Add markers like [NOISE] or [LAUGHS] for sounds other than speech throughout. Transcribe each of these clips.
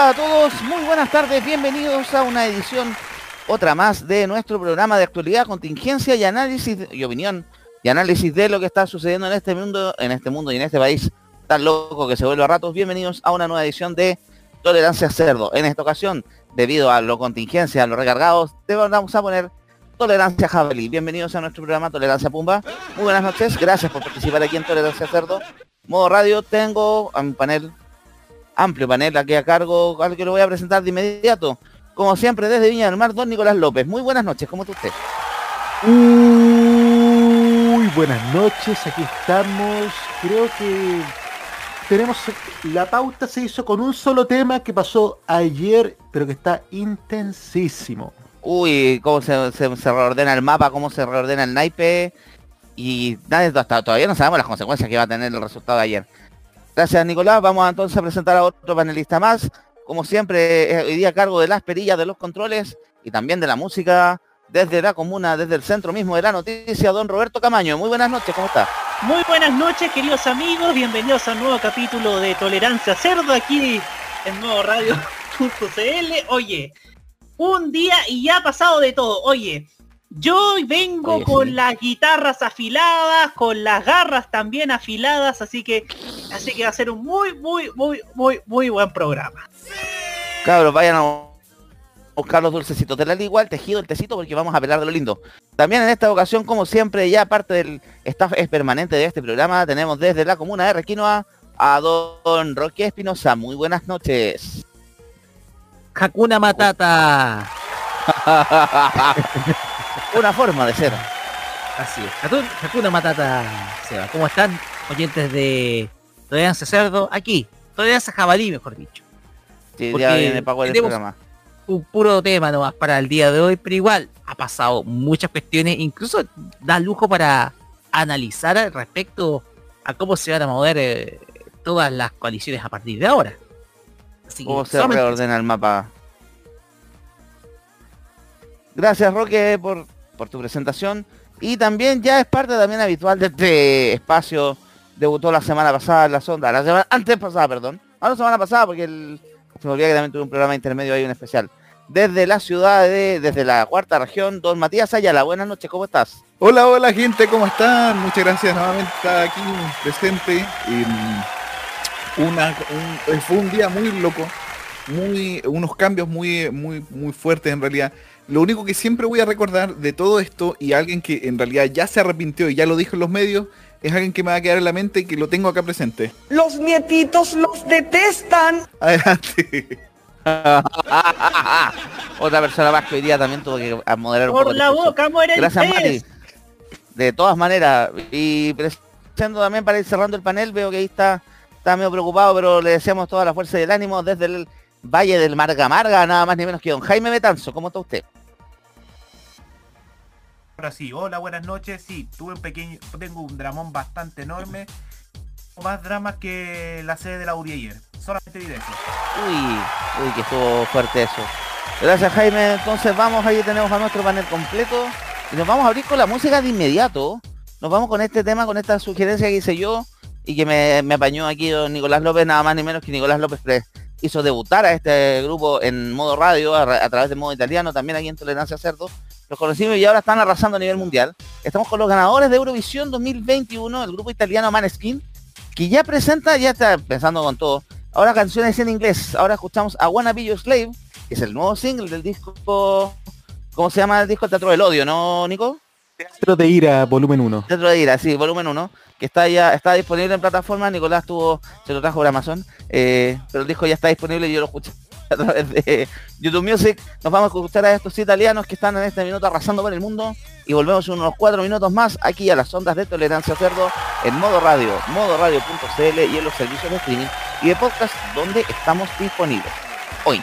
A todos, muy buenas tardes, bienvenidos a una edición, otra más de nuestro programa de actualidad, contingencia y análisis y opinión y análisis de lo que está sucediendo en este mundo, en este mundo y en este país tan loco que se vuelve a ratos. Bienvenidos a una nueva edición de Tolerancia Cerdo. En esta ocasión, debido a lo contingencia, a los recargados, te vamos a poner Tolerancia Jabalí. Bienvenidos a nuestro programa Tolerancia Pumba. Muy buenas noches, gracias por participar aquí en Tolerancia Cerdo. Modo radio, tengo a un panel, amplio panel aquí a cargo, al que lo voy a presentar de inmediato. Como siempre, desde Viña del Mar, don Nicolás López. Muy buenas noches, ¿cómo está usted? Muy buenas noches, aquí estamos. Creo que tenemos la pauta se hizo con un solo tema que pasó ayer, pero que está intensísimo. Uy, cómo se, se, se reordena el mapa, cómo se reordena el naipe. Y nadie, hasta todavía no sabemos las consecuencias que va a tener el resultado de ayer. Gracias, Nicolás. Vamos entonces a presentar a otro panelista más. Como siempre, eh, hoy día a cargo de las perillas de los controles y también de la música desde la comuna, desde el centro mismo de la noticia, don Roberto Camaño. Muy buenas noches, ¿cómo está? Muy buenas noches, queridos amigos. Bienvenidos a un nuevo capítulo de Tolerancia Cerdo aquí en Nuevo Radio.cl. Oye, un día y ya ha pasado de todo. Oye, yo vengo Oye, con sí. las guitarras afiladas, con las garras también afiladas, así que así que va a ser un muy, muy, muy, muy, muy buen programa. Cabros, vayan a buscar los dulcecitos de la ligua, el tejido, el tecito, porque vamos a pelar de lo lindo. También en esta ocasión, como siempre, ya parte del staff es permanente de este programa, tenemos desde la comuna de Requinoa a don Roque Espinosa. Muy buenas noches. Hakuna Matata. [LAUGHS] Una forma de ser. Así es. Hakun- Hakuna Matata. Seba. ¿Cómo están? Oyentes de Tolerancia Cerdo. Aquí. Tolerancia Jabalí, mejor dicho. Sí, Porque ya viene Paco el programa. Un puro tema nomás para el día de hoy, pero igual ha pasado muchas cuestiones. Incluso da lujo para analizar al respecto a cómo se van a mover eh, todas las coaliciones a partir de ahora. Así que ¿Cómo se reordena el mapa? Gracias Roque por, por tu presentación. Y también ya es parte también habitual de este espacio. Debutó la semana pasada en la sonda. La semana antes pasada, perdón. Ah, la semana pasada porque el, se me que también tuve un programa intermedio ahí, un especial. Desde la ciudad de, desde la cuarta región, don Matías Ayala. Buenas noches, ¿cómo estás? Hola, hola gente, ¿cómo están? Muchas gracias nuevamente estar aquí presente. en una, un- fue un día muy loco, muy, unos cambios muy, muy, muy fuertes en realidad. Lo único que siempre voy a recordar de todo esto y alguien que en realidad ya se arrepintió y ya lo dijo en los medios, es alguien que me va a quedar en la mente y que lo tengo acá presente. Los nietitos los detestan. Adelante. [LAUGHS] Otra persona más que hoy día también tuvo que moderar un poco Por el la boca muere el Gracias. Mati. De todas maneras, y presentando también para ir cerrando el panel, veo que ahí está, está medio preocupado, pero le deseamos toda la fuerza y el ánimo desde el Valle del Marga Marga, nada más ni menos que don Jaime Betanzo. ¿Cómo está usted? Ahora sí, hola, buenas noches. Sí, tuve un pequeño, tengo un dramón bastante enorme. Más dramas que la sede de la URI ayer. Solamente diré eso. Uy, uy, que estuvo fuerte eso. Gracias Jaime, entonces vamos, ahí tenemos a nuestro panel completo y nos vamos a abrir con la música de inmediato. Nos vamos con este tema, con esta sugerencia que hice yo y que me, me apañó aquí don Nicolás López, nada más ni menos que Nicolás López hizo debutar a este grupo en modo radio, a, ra- a través de modo italiano, también aquí en Tolerancia Cerdo. Los conocimos y ahora están arrasando a nivel mundial. Estamos con los ganadores de Eurovisión 2021, el grupo italiano Maneskin, que ya presenta, ya está pensando con todo, ahora canciones en inglés. Ahora escuchamos a Wanna Be Your Slave, que es el nuevo single del disco, ¿cómo se llama el disco? Teatro del Odio, ¿no, Nico? Teatro de Ira, volumen 1. Teatro de Ira, sí, volumen 1, que está ya, está disponible en plataforma, Nicolás tuvo, se lo trajo por Amazon, eh, pero el disco ya está disponible y yo lo escuché a través de YouTube Music. Nos vamos a escuchar a estos italianos que están en este minuto arrasando por el mundo y volvemos en unos cuatro minutos más aquí a las ondas de tolerancia cerdo en modo radio, modo radio.cl y en los servicios de streaming y de podcast donde estamos disponibles. Hoy.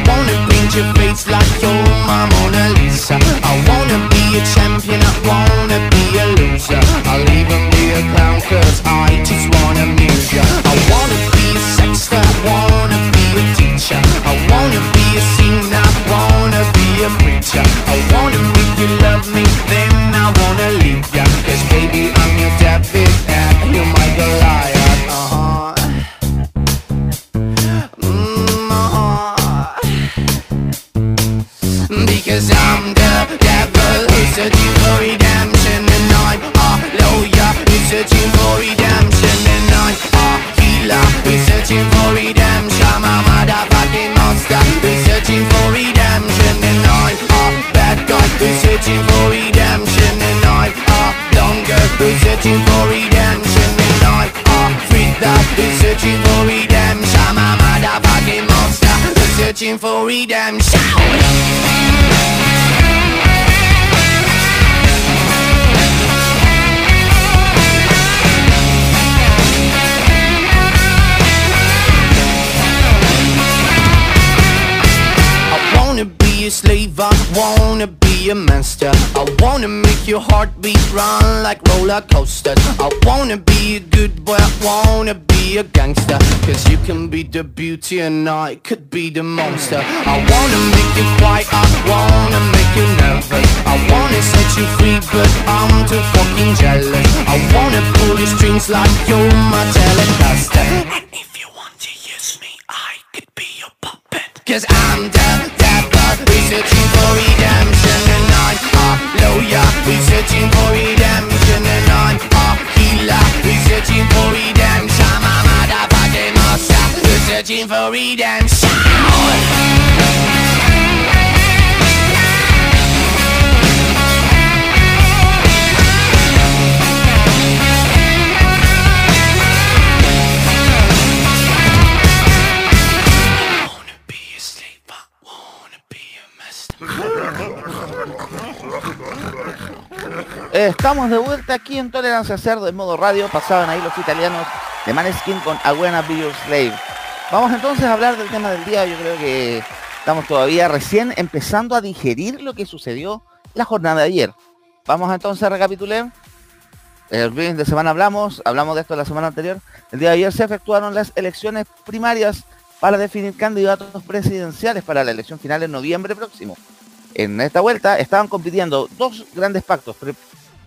wanna paint your face like you're Mona Lisa. I wanna be I could be the monster. I wanna make you quiet, I wanna make you nervous. I wanna set you free but I'm too fucking jealous. I wanna pull your strings like you're my telecaster. And if you want to use me, I could be your puppet. Cause I'm the devil, we're searching for redemption. And I'm a lawyer, searching for redemption a a Estamos de vuelta aquí en Tolerancia Cerdo en modo radio. Pasaban ahí los italianos de Maneskin con Wanna Be Your Slave. Vamos entonces a hablar del tema del día. Yo creo que estamos todavía recién empezando a digerir lo que sucedió la jornada de ayer. Vamos entonces a recapitular. El fin de semana hablamos, hablamos de esto la semana anterior. El día de ayer se efectuaron las elecciones primarias para definir candidatos presidenciales para la elección final en noviembre próximo. En esta vuelta estaban compitiendo dos grandes pactos.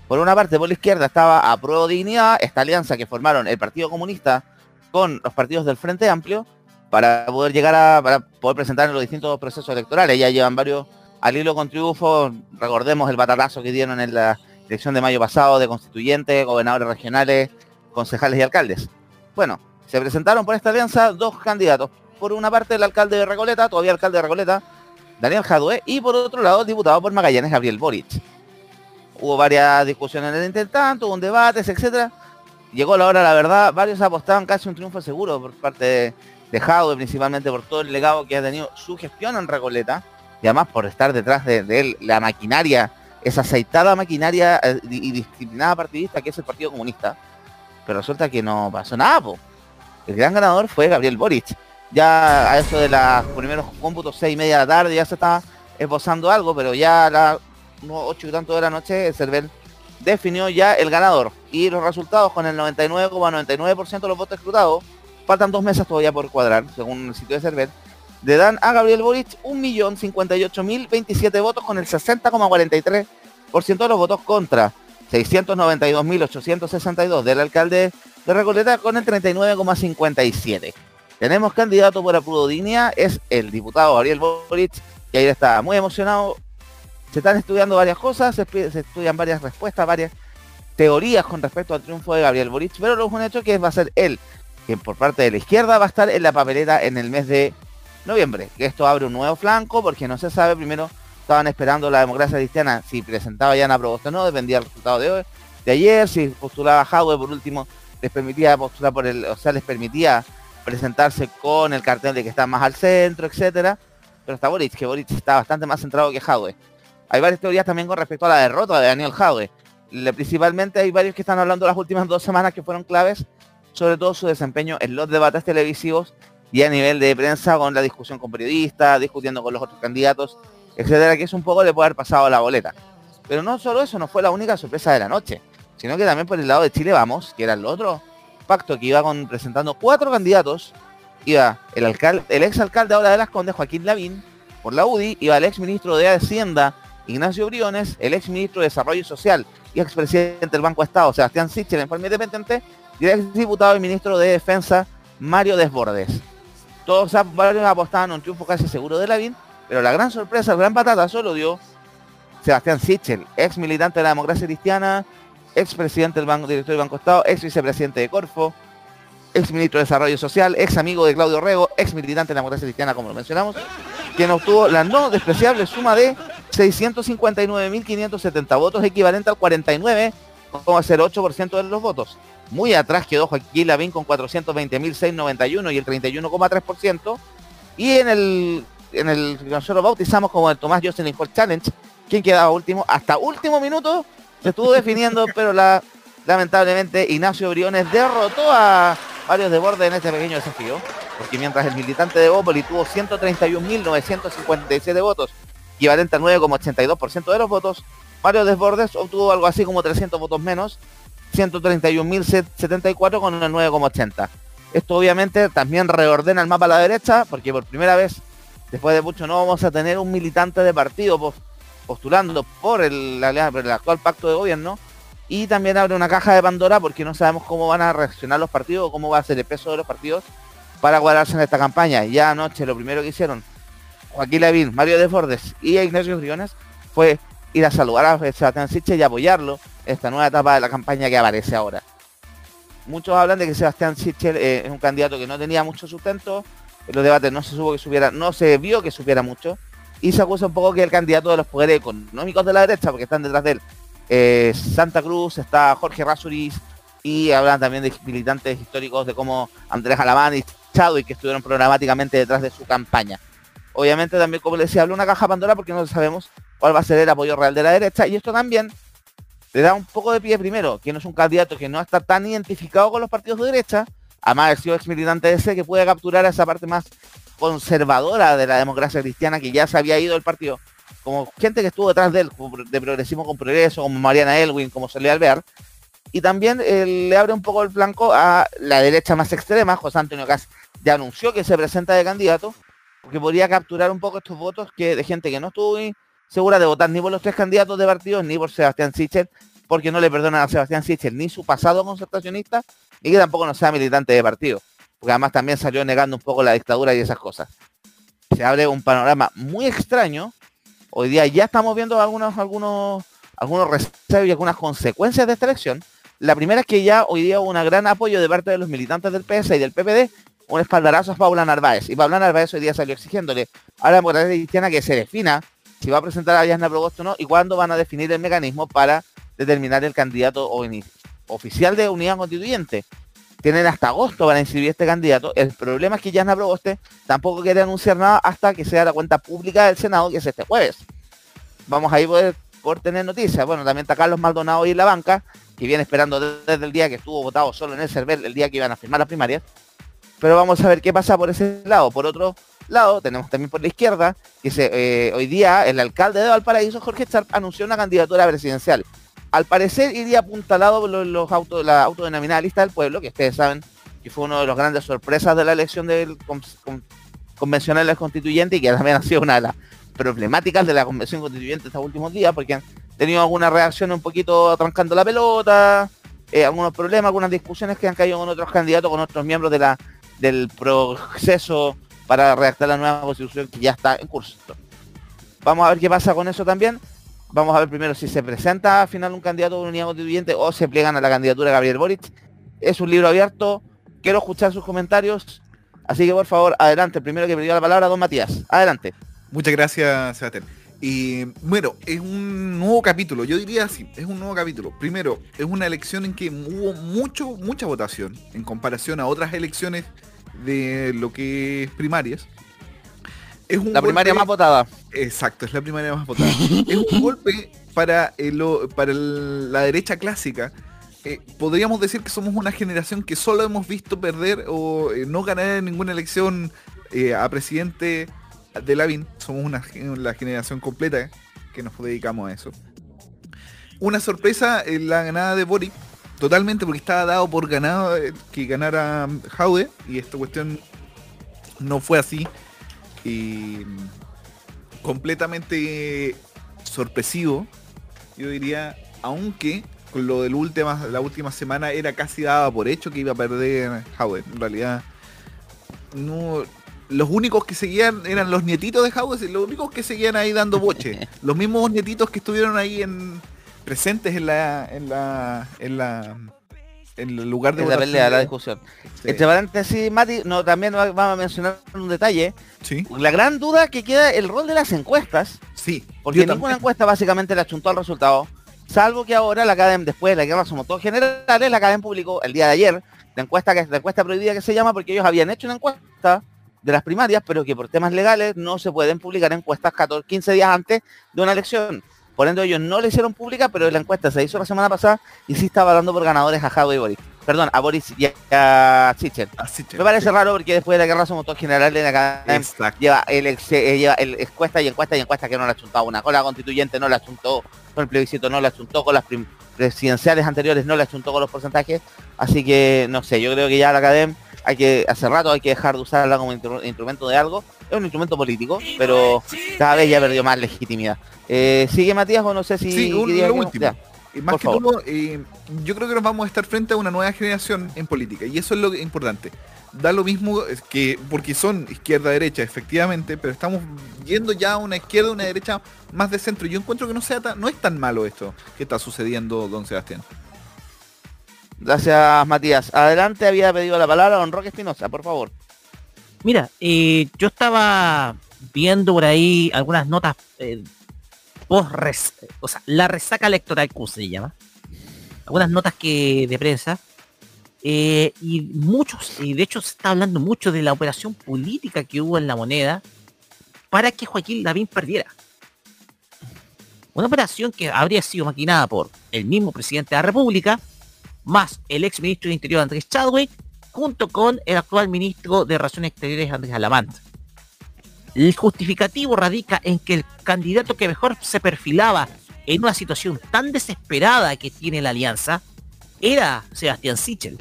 Por una parte, por la izquierda estaba a Prueba Dignidad, esta alianza que formaron el Partido Comunista con los partidos del Frente Amplio para poder llegar a poder presentar en los distintos procesos electorales. Ya llevan varios al hilo con triunfo. Recordemos el batatazo que dieron en la elección de mayo pasado de constituyentes, gobernadores regionales, concejales y alcaldes. Bueno, se presentaron por esta alianza dos candidatos. Por una parte, el alcalde de Recoleta, todavía alcalde de Recoleta, Daniel Jadue, y por otro lado, el diputado por Magallanes, Gabriel Boric. Hubo varias discusiones en el intertanto, hubo un debate, etcétera. Llegó la hora, la verdad, varios apostaban casi un triunfo seguro por parte de, de Jadwe, principalmente por todo el legado que ha tenido su gestión en Recoleta, y además por estar detrás de, él la maquinaria, esa aceitada maquinaria eh, y disciplinada partidista que es el Partido Comunista. Pero resulta que no pasó nada, po. El gran ganador fue Gabriel Boric. Ya a eso de los primeros cómputos, seis y media de la tarde, ya se estaba esbozando algo, pero ya a las ocho y tanto de la noche, el CERVEL definió ya el ganador. Y los resultados con el 99,99% de los votos escrutados, faltan dos mesas todavía por cuadrar, según el sitio de CERVEL, le dan a Gabriel Boric 1.058.027 votos con el 60,43% de los votos contra 692.862 del alcalde de Recoleta con el 39,57%. tenemos candidato por Aprudodignia, es el diputado Gabriel Boric, que ayer estaba muy emocionado. Se están estudiando varias cosas, se, se estudian varias respuestas, varias teorías con respecto al triunfo de Gabriel Boric, pero lo es un hecho que va a ser él, quien por parte de la izquierda va a estar en la papeleta en el mes de noviembre. Que esto abre un nuevo flanco porque no se sabe, primero estaban esperando la democracia cristiana si presentaba ya Ana Proboste o no, dependía del resultado de hoy, de ayer, si postulaba Jadwe por último, les permitía postular por el, o sea, les permitía presentarse con el cartel de que está más al centro, etcétera. Pero está Boric, que Boric está bastante más centrado que Jadwe. Hay varias teorías también con respecto a la derrota de Daniel Jadwe. Principalmente hay varios que están hablando las últimas dos semanas que fueron claves, sobre todo su desempeño en los debates televisivos y a nivel de prensa con la discusión con periodistas, discutiendo con los otros candidatos, etcétera, que es un poco le puede haber pasado a la boleta. Pero no solo eso, no fue la única sorpresa de la noche, sino que también por el lado de Chile Vamos, que era el otro pacto que iba con, presentando cuatro candidatos, iba el alcalde, el ex alcalde ahora de Las Condes, Joaquín Lavín, por la UDI, iba el ex ministro de Hacienda, Ignacio Briones, el ex ministro de Desarrollo Social y expresidente del Banco de Estado, Sebastián Sichel, en forma independiente, y ex diputado y ministro de Defensa, Mario Desbordes. Todos varios apostaban a un triunfo casi seguro de Lavín, pero la gran sorpresa, el gran patata, solo dio Sebastián Sichel, ex militante de la democracia cristiana, ex presidente del Banco, director del Banco Estado, ex vicepresidente de Corfo, ex ministro de Desarrollo Social, ex amigo de Claudio Rego, ex militante de la democracia cristiana, como lo mencionamos, quien obtuvo la no despreciable suma de 659.570 votos, equivalente al 49,08% de los votos. Muy atrás quedó Joaquín Lavín con 420.691 y el 31,3%. Y en el, en el que nosotros bautizamos como el Tomás Jocelyn Challenge, quien quedaba último, hasta último minuto se estuvo definiendo, [LAUGHS] pero la, lamentablemente Ignacio Briones derrotó a varios de borde en este pequeño desafío, porque mientras el militante de Bópoli tuvo 131.957 votos, equivalente al 9,82% de los votos, Mario Desbordes obtuvo algo así como 300 votos menos, 131.074 con una 9,80. Esto obviamente también reordena el mapa a la derecha, porque por primera vez, después de mucho, no vamos a tener un militante de partido postulando por el, el actual pacto de gobierno, y también abre una caja de Pandora porque no sabemos cómo van a reaccionar los partidos o cómo va a ser el peso de los partidos para guardarse en esta campaña. Ya anoche lo primero que hicieron Joaquín Lavín, Mario Desbordes y Ignacio Briones fue ir a saludar a Sebastián Siche y apoyarlo en esta nueva etapa de la campaña que aparece ahora. Muchos hablan de que Sebastián Sichel eh, es un candidato que no tenía mucho sustento, en los debates no se supo que supiera, no se vio que supiera mucho, y se acusa un poco que el candidato de los poderes económicos de la derecha, porque están detrás de él, eh, Santa Cruz, está Jorge Rasuris, y hablan también de militantes históricos de cómo Andrés Alamán y Chadwick que estuvieron programáticamente detrás de su campaña. Obviamente también, como les decía, habla una caja Pandora porque no sabemos cuál va a ser el apoyo real de la derecha. Y esto también le da un poco de pie primero, que no es un candidato que no está tan identificado con los partidos de derecha, además de sido ex militante ese, que puede capturar a esa parte más conservadora de la democracia cristiana que ya se había ido del partido, como gente que estuvo detrás de él, de Progresismo con Progreso, como Mariana Elwin, como Celia Alvear, y también eh, le abre un poco el flanco a la derecha más extrema, José Antonio Cas ya anunció que se presenta de candidato, porque podría capturar un poco estos votos que de gente que no estuvo segura de votar ni por los tres candidatos de partidos ni por Sebastián Sichel, porque no le perdonan a Sebastián Sichel ni su pasado concertacionista, ni que tampoco no sea militante de partido, porque además también salió negando un poco la dictadura y esas cosas. Se abre un panorama muy extraño. Hoy día ya estamos viendo algunos, algunos, algunos reservos y algunas consecuencias de esta elección. La primera es que ya hoy día hubo un gran apoyo de parte de los militantes del PS y del PPD un espaldarazo a Paula Narváez. Y Paula Narváez hoy día salió exigiéndole a la democracia cristiana que se defina si va a presentar a Yasna Probosto o no y cuándo van a definir el mecanismo para determinar el candidato oficial de unidad constituyente. Tienen hasta agosto para inscribir este candidato. El problema es que Yasna Proboste tampoco quiere anunciar nada hasta que sea la cuenta pública del Senado, que es este jueves. Vamos ahí poder, por tener noticias. Bueno, también está Carlos Maldonado y en la banca, que viene esperando desde el día que estuvo votado solo en el CERVEL, el día que iban a firmar las primarias pero vamos a ver qué pasa por ese lado. Por otro lado, tenemos también por la izquierda, que eh, hoy día el alcalde de Valparaíso, Jorge Charp, anunció una candidatura presidencial. Al parecer iría apuntalado por los, autos, la autodenominada lista del pueblo, que ustedes saben que fue una de las grandes sorpresas de la elección del convencional constituyente y que también ha sido una de las problemáticas de la convención constituyente estos últimos días, porque han tenido alguna reacción un poquito trancando la pelota, eh, algunos problemas, algunas discusiones que han caído con otros candidatos, con otros miembros de la del proceso para redactar la nueva constitución que ya está en curso. Vamos a ver qué pasa con eso también. Vamos a ver primero si se presenta al final un candidato de unidad constituyente o se pliegan a la candidatura de Gabriel Boric. Es un libro abierto. Quiero escuchar sus comentarios. Así que por favor, adelante. Primero que pidió la palabra, don Matías. Adelante. Muchas gracias, Sebastián. Y bueno, es un nuevo capítulo, yo diría así, es un nuevo capítulo. Primero, es una elección en que hubo mucho, mucha votación en comparación a otras elecciones de lo que es primarias. Es un La primaria golpe- más votada. Exacto, es la primaria más votada. [LAUGHS] es un golpe para, el- lo- para el- la derecha clásica. Eh, podríamos decir que somos una generación que solo hemos visto perder o eh, no ganar en ninguna elección eh, a presidente de Lavín. Somos una, la generación completa que nos dedicamos a eso. Una sorpresa en la ganada de Boric, totalmente porque estaba dado por ganado eh, que ganara Jaude y esta cuestión no fue así. Y completamente sorpresivo, yo diría, aunque con lo del última, la última semana era casi daba por hecho que iba a perder Howard. En realidad, no. Los únicos que seguían eran los nietitos de Howard, los únicos que seguían ahí dando boche. [LAUGHS] los mismos nietitos que estuvieron ahí en presentes en la en la en la en el lugar de En la pelea, la discusión. Sí. Entre paréntesis, Mati, no, también va- vamos a mencionar un detalle. Sí, La gran duda que queda el rol de las encuestas, sí. porque ninguna también. encuesta básicamente le achuntó al resultado, salvo que ahora la Academ, después de la guerra somos todos generales, la Academ publicó el día de ayer la encuesta que es la encuesta prohibida que se llama porque ellos habían hecho una encuesta de las primarias, pero que por temas legales no se pueden publicar encuestas 14, 15 días antes de una elección. Por ende ellos no le hicieron pública, pero la encuesta se hizo la semana pasada y sí estaba dando por ganadores a Jado y Boris. Perdón, a Boris y a Sichel. Me parece raro porque después de la guerra somos todos generales la Academ Exacto. lleva el, ex- eh, lleva el encuesta y encuesta y encuesta que no la ha chuntado una. Con la constituyente no la chuntó, con el plebiscito no la chuntó, con las presidenciales anteriores no la chuntó con los porcentajes. Así que no sé, yo creo que ya la academia hay que, hace rato hay que dejar de usarla como instru- instrumento de algo. Es un instrumento político, pero cada vez ya perdió más legitimidad. Eh, Sigue Matías o no sé si... Sí, un- lo último. ya. Y más Por que todo, eh, yo creo que nos vamos a estar frente a una nueva generación en política. Y eso es lo que- importante. Da lo mismo que, porque son izquierda-derecha, efectivamente, pero estamos yendo ya a una izquierda, una derecha más de centro. Yo encuentro que no sea tan, no es tan malo esto que está sucediendo, don Sebastián. Gracias Matías. Adelante había pedido la palabra don Roque Espinosa, por favor. Mira, eh, yo estaba viendo por ahí algunas notas eh, post o sea, la resaca electoral Q se llama. Algunas notas que de prensa. eh, y muchos, y de hecho se está hablando mucho de la operación política que hubo en la moneda para que Joaquín Lavín perdiera. Una operación que habría sido maquinada por el mismo presidente de la República, más el ex ministro de Interior Andrés Chadwick, junto con el actual ministro de Relaciones Exteriores Andrés Alamant. El justificativo radica en que el candidato que mejor se perfilaba en una situación tan desesperada que tiene la alianza era Sebastián Sichel.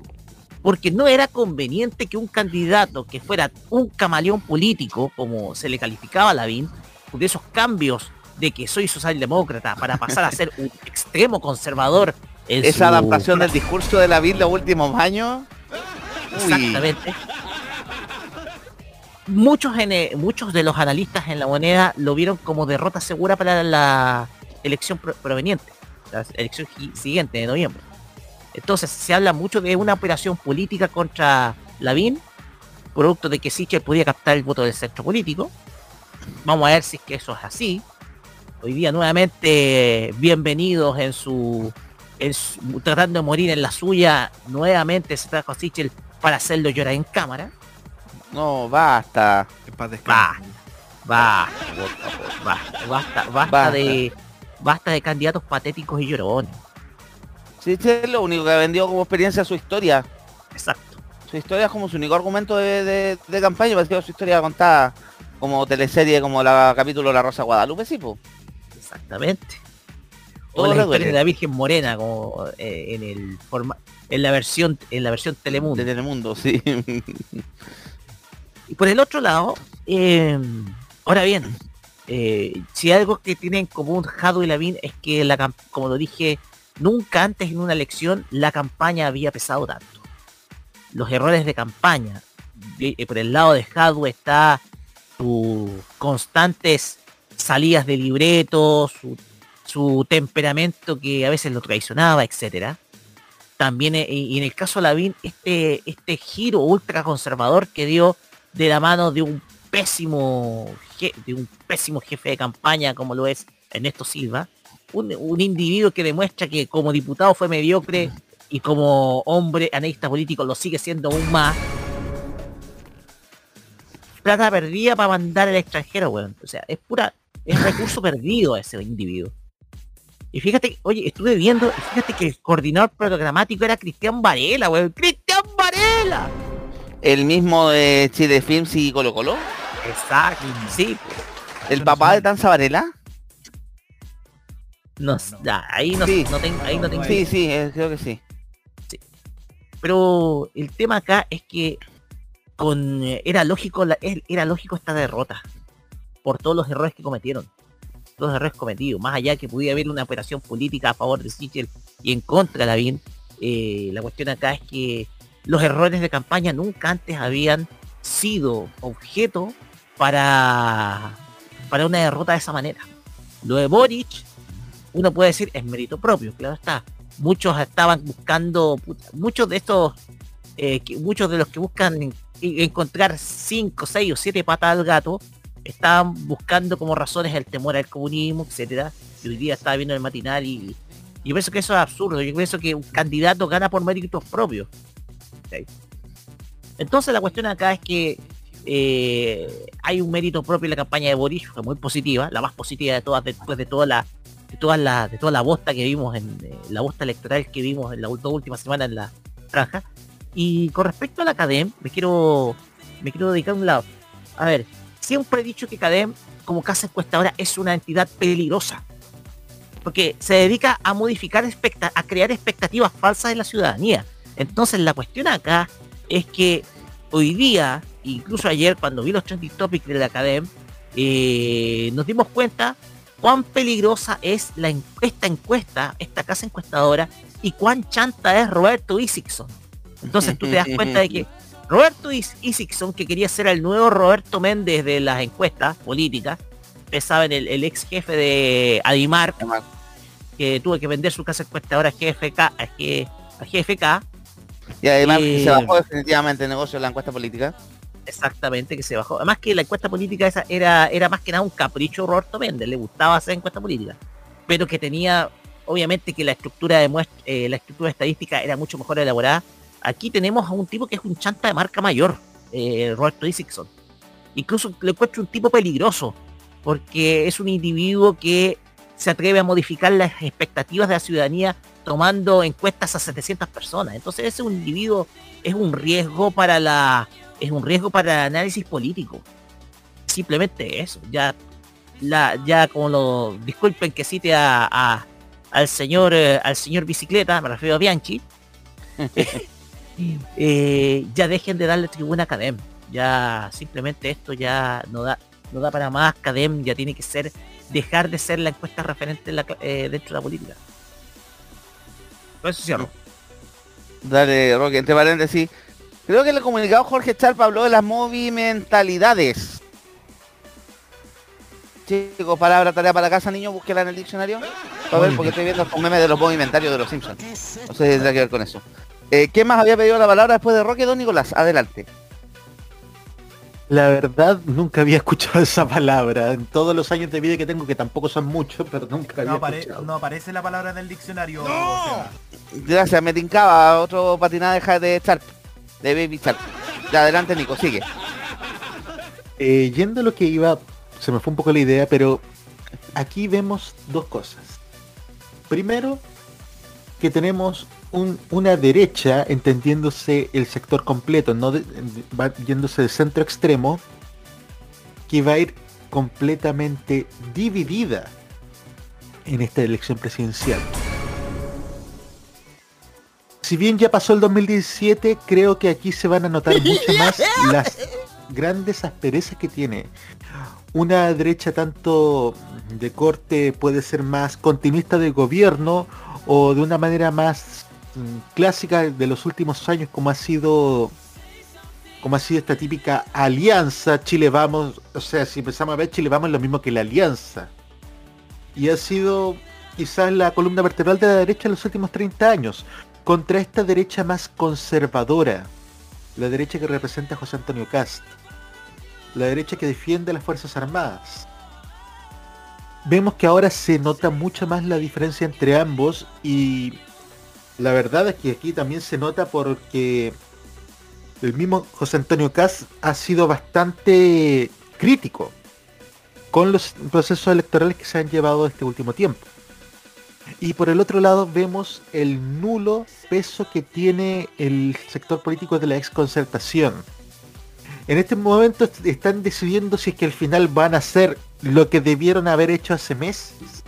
Porque no era conveniente que un candidato que fuera un camaleón político, como se le calificaba a Lavín, de esos cambios de que soy socialdemócrata para pasar a ser un [LAUGHS] extremo conservador en Esa su- adaptación del [LAUGHS] discurso de la BID los últimos años. Uy. Exactamente. Muchos, en, eh, muchos de los analistas en la moneda lo vieron como derrota segura para la elección pro- proveniente, la elección siguiente de noviembre. Entonces se habla mucho de una operación política contra Lavín, producto de que Sichel podía captar el voto del centro político. Vamos a ver si es que eso es así. Hoy día nuevamente bienvenidos en su, en su- tratando de morir en la suya. Nuevamente se trajo a Sichel para hacerlo llorar en cámara. No, basta. Basta, basta, basta, basta, basta, de basta de candidatos patéticos y llorones. Es lo único que ha vendido como experiencia su historia. Exacto. Su historia es como su único argumento de, de, de campaña, parece que su historia contada como teleserie, como la capítulo La Rosa Guadalupe, sí, po. Exactamente. Todo O la le historia duele. de la Virgen Morena como eh, en el forma en la versión en la versión Telemundo. De Telemundo, sí. [LAUGHS] Y por el otro lado, eh, ahora bien, eh, si algo que tienen en común Jado y Lavín es que, la, como lo dije, nunca antes en una elección la campaña había pesado tanto. Los errores de campaña por el lado de Hadwe está sus constantes salidas de libreto, su, su temperamento que a veces lo traicionaba, etcétera. También, eh, y en el caso de Lavín, este, este giro ultra conservador que dio de la mano de un pésimo de un pésimo jefe de campaña como lo es Ernesto Silva, un, un individuo que demuestra que como diputado fue mediocre y como hombre analista político lo sigue siendo aún más. Plata perdida para mandar al extranjero, weón. O sea, es pura, es recurso perdido ese individuo. Y fíjate, oye, estuve viendo, y fíjate que el coordinador programático era Cristian Varela, weón. ¡Cristian Varela! El mismo de Chile Films y Colo Colo. Exacto, sí. El papá de Tanza Varela. No, ya, ahí no, Sí. no tengo, ahí no tengo Sí, sí, eh, creo que sí. Pero el tema acá es que con eh, era lógico la- era lógico esta derrota por todos los errores que cometieron. Los errores cometidos. Más allá que pudiera haber una operación política a favor de Sichel y en contra de Lavín, eh, la cuestión acá es que los errores de campaña nunca antes habían sido objeto para, para una derrota de esa manera. Lo de Boric, uno puede decir, es mérito propio, claro está. Muchos estaban buscando, muchos de estos, eh, muchos de los que buscan en- encontrar cinco, seis o siete patas al gato, estaban buscando como razones el temor al comunismo, etcétera. Y hoy día estaba viendo el matinal y, yo pienso que eso es absurdo. Yo pienso que un candidato gana por méritos propios. Entonces la cuestión acá es que eh, hay un mérito propio en la campaña de Boris, fue muy positiva, la más positiva de todas, después de toda la de toda la de toda la bosta que vimos en eh, la bosta electoral que vimos en la última semana en la franja. Y con respecto a la CADEM, me quiero me quiero dedicar a un lado. A ver, siempre he dicho que CADEM como casa encuestadora es una entidad peligrosa. Porque se dedica a modificar a crear expectativas falsas en la ciudadanía. Entonces la cuestión acá es que hoy día, incluso ayer cuando vi los trending topics de la Academ, eh, nos dimos cuenta cuán peligrosa es la en- esta encuesta, esta casa encuestadora, y cuán chanta es Roberto Isixson. Entonces tú te das cuenta de que [LAUGHS] Roberto Is- Isixson, que quería ser el nuevo Roberto Méndez de las encuestas políticas, ustedes saben, el, el ex jefe de Adimar, que tuvo que vender su casa encuestadora a GFK, a, G- a GFK, Y además Eh, se bajó definitivamente el negocio de la encuesta política. Exactamente, que se bajó. Además que la encuesta política esa era, era más que nada un capricho Roberto Méndez, le gustaba hacer encuesta política, pero que tenía, obviamente que la estructura de eh, la estructura estadística era mucho mejor elaborada. Aquí tenemos a un tipo que es un chanta de marca mayor, eh, Roberto Isixson. Incluso le encuentro un tipo peligroso, porque es un individuo que se atreve a modificar las expectativas de la ciudadanía tomando encuestas a 700 personas. Entonces ese individuo es un riesgo para la es un riesgo para el análisis político. Simplemente eso. Ya ya como lo disculpen que cite a- al señor eh, al señor bicicleta, me refiero a Bianchi. [LAUGHS] eh, ya dejen de darle tribuna a. Ya simplemente esto ya no da no da para más. Cadem ya tiene que ser dejar de ser la encuesta referente eh, dentro de la política. Con eso cierro. Dale, Roque, entre paréntesis. Creo que en el comunicado Jorge Charp habló de las movimentalidades. Chicos, palabra, tarea para casa, niños, búsquela en el diccionario. A ver, porque estoy viendo los memes de los movimentarios de los Simpsons. No sé si tendrá que ver con eso. Eh, ¿Qué más había pedido la palabra después de Roque, don Nicolás? Adelante. La verdad, nunca había [LAUGHS] escuchado esa palabra. En todos los años de vida que tengo, que tampoco son muchos, pero nunca había No, apare- escuchado. no aparece la palabra en el diccionario. o sea, Gracias, me tincaba otro patinada de, de Charp. De Baby Charp. Ya, adelante, Nico, sigue. Eh, yendo a lo que iba, se me fue un poco la idea, pero aquí vemos dos cosas. Primero, que tenemos un- una derecha, entendiéndose el sector completo, no de- va yéndose de centro extremo, que va a ir completamente dividida en esta elección presidencial. Si bien ya pasó el 2017, creo que aquí se van a notar [LAUGHS] mucho más las grandes asperezas que tiene. Una derecha tanto de corte puede ser más continuista del gobierno o de una manera más clásica de los últimos años como ha sido como ha sido esta típica alianza Chile Vamos, o sea, si empezamos a ver Chile Vamos es lo mismo que la alianza. Y ha sido quizás la columna vertebral de la derecha en los últimos 30 años, contra esta derecha más conservadora, la derecha que representa a José Antonio Cast, la derecha que defiende a las Fuerzas Armadas. Vemos que ahora se nota mucho más la diferencia entre ambos y la verdad es que aquí también se nota porque el mismo José Antonio Cast ha sido bastante crítico con los procesos electorales que se han llevado este último tiempo. Y por el otro lado vemos el nulo peso que tiene el sector político de la exconcertación. En este momento están decidiendo si es que al final van a hacer lo que debieron haber hecho hace meses.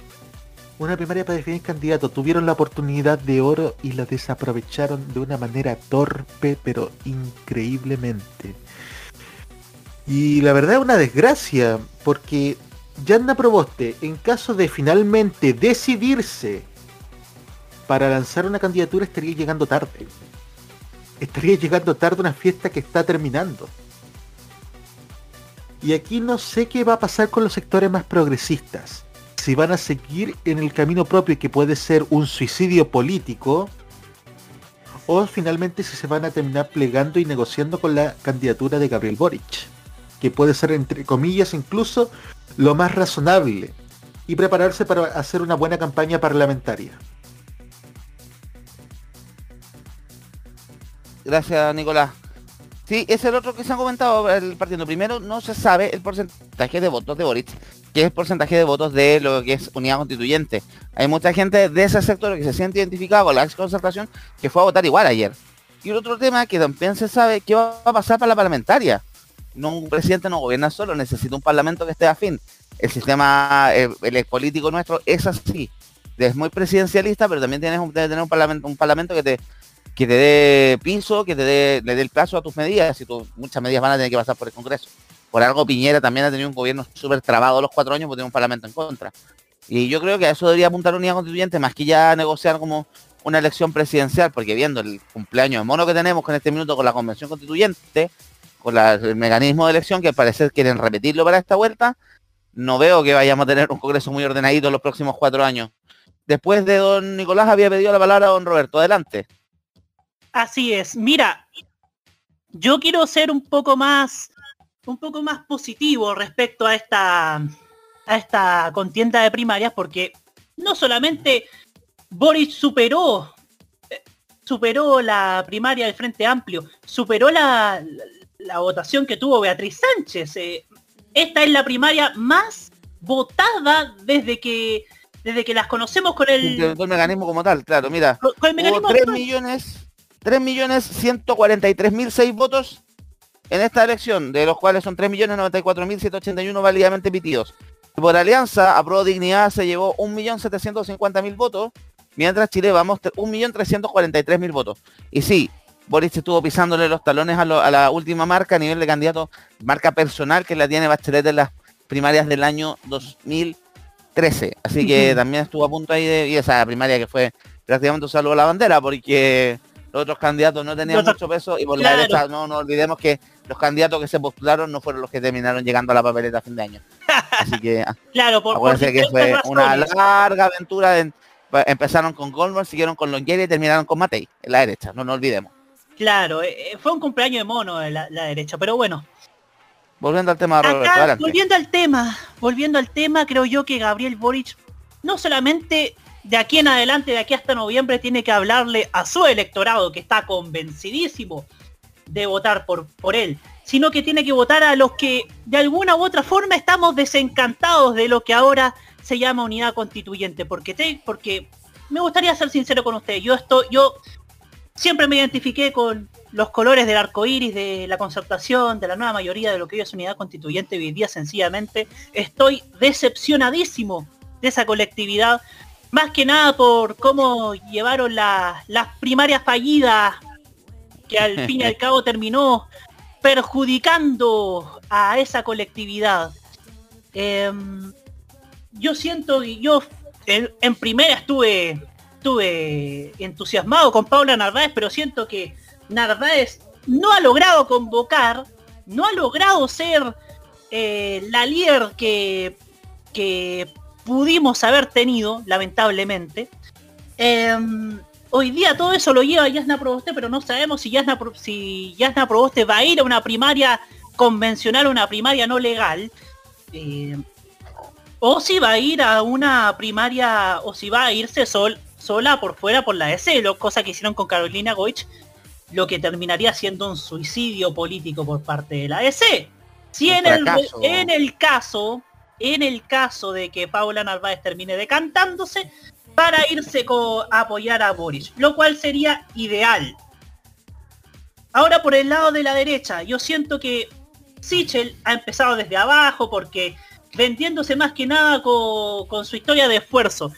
Una primaria para definir candidato. Tuvieron la oportunidad de oro y la desaprovecharon de una manera torpe, pero increíblemente. Y la verdad es una desgracia, porque Yanna Proboste, en caso de finalmente decidirse para lanzar una candidatura, estaría llegando tarde. Estaría llegando tarde una fiesta que está terminando. Y aquí no sé qué va a pasar con los sectores más progresistas. Si van a seguir en el camino propio que puede ser un suicidio político, o finalmente si se van a terminar plegando y negociando con la candidatura de Gabriel Boric, que puede ser entre comillas incluso lo más razonable, y prepararse para hacer una buena campaña parlamentaria. Gracias, Nicolás. Sí, es el otro que se ha comentado el partido. Primero, no se sabe el porcentaje de votos de Boric, que es el porcentaje de votos de lo que es unidad constituyente. Hay mucha gente de ese sector que se siente identificado con la ex concertación que fue a votar igual ayer. Y el otro tema que también se sabe qué va a pasar para la parlamentaria. No, un presidente no gobierna solo, necesita un parlamento que esté afín. El sistema el, político nuestro es así. Es muy presidencialista, pero también tienes debe tener un parlamento, un parlamento que te que te dé piso, que te dé, le dé el plazo a tus medidas, y muchas medidas van a tener que pasar por el Congreso. Por algo Piñera también ha tenido un gobierno súper trabado los cuatro años porque tiene un parlamento en contra. Y yo creo que a eso debería apuntar unidad constituyente, más que ya negociar como una elección presidencial, porque viendo el cumpleaños de mono que tenemos con este minuto con la convención constituyente, con el mecanismo de elección que al parecer quieren repetirlo para esta vuelta, no veo que vayamos a tener un Congreso muy ordenadito en los próximos cuatro años. Después de don Nicolás había pedido la palabra a don Roberto. Adelante. Así es. Mira, yo quiero ser un poco más, un poco más positivo respecto a esta, a esta contienda de primarias, porque no solamente Boris superó, eh, superó la primaria del Frente Amplio, superó la, votación que tuvo Beatriz Sánchez. Eh, esta es la primaria más votada desde que desde que las conocemos con el, el, mecanismo como tal, claro, mira. Con, el mecanismo 3 millones 3.143.006 votos en esta elección, de los cuales son 3.094.781 válidamente emitidos. Por alianza, Pro Dignidad se llevó 1.750.000 votos, mientras Chile vamos 1.343.000 votos. Y sí, Boris estuvo pisándole los talones a, la última marca a nivel de candidato, marca personal que la tiene Bachelet en las primarias del año 2013. Así que también estuvo a punto ahí de, y esa primaria que fue prácticamente un saludo a la bandera, porque los otros candidatos no tenían mucho peso y por la derecha no nos olvidemos que los candidatos que se postularon no fueron los que terminaron llegando a la papeleta a fin de año. [LAUGHS] Así que claro, por, que fue una larga aventura. empezaron con Goldman, siguieron con Longuera y terminaron con Matei, en la derecha, no nos olvidemos. Claro, eh, eh, fue un cumpleaños de mono en la, derecha, pero bueno. Volviendo al tema, Roberto, volviendo al tema, volviendo al tema, creo yo que Gabriel Boric no solamente de aquí en adelante, de aquí hasta noviembre, tiene que hablarle a su electorado, que está convencidísimo de votar por, por él, sino que tiene que votar a los que de alguna u otra forma estamos desencantados de lo que ahora se llama unidad constituyente. Porque, porque me gustaría ser sincero con usted, yo, estoy, yo siempre me identifiqué con los colores del arco iris, de la concertación, de la nueva mayoría de lo que hoy es unidad constituyente, hoy día sencillamente estoy decepcionadísimo de esa colectividad más que nada por cómo llevaron las primarias fallidas, que al fin y al [LAUGHS] cabo terminó perjudicando a esa colectividad. Em, yo siento que yo en, primera estuve, estuve entusiasmado con Paula Narváez, pero siento que Narváez no ha logrado convocar, no ha logrado ser eh, la líder que, que pudimos haber tenido, lamentablemente. Em, hoy día todo eso lo lleva Yasna Proboste, pero no sabemos si Yasna, si Yasna Proboste va a ir a una primaria convencional, una primaria no legal. eh, o si va a ir a una primaria, o si va a irse sol, sola por fuera por la EC, lo, cosa que hicieron con Carolina Goich, lo que terminaría siendo un suicidio político por parte de la EC. Si Un en el, en el caso, en el caso de que Paula Narváez termine decantándose, para irse a apoyar a Boris, lo cual sería ideal. Ahora por el lado de la derecha, yo siento que Sichel ha empezado desde abajo porque vendiéndose más que nada co- con, su historia de esfuerzo.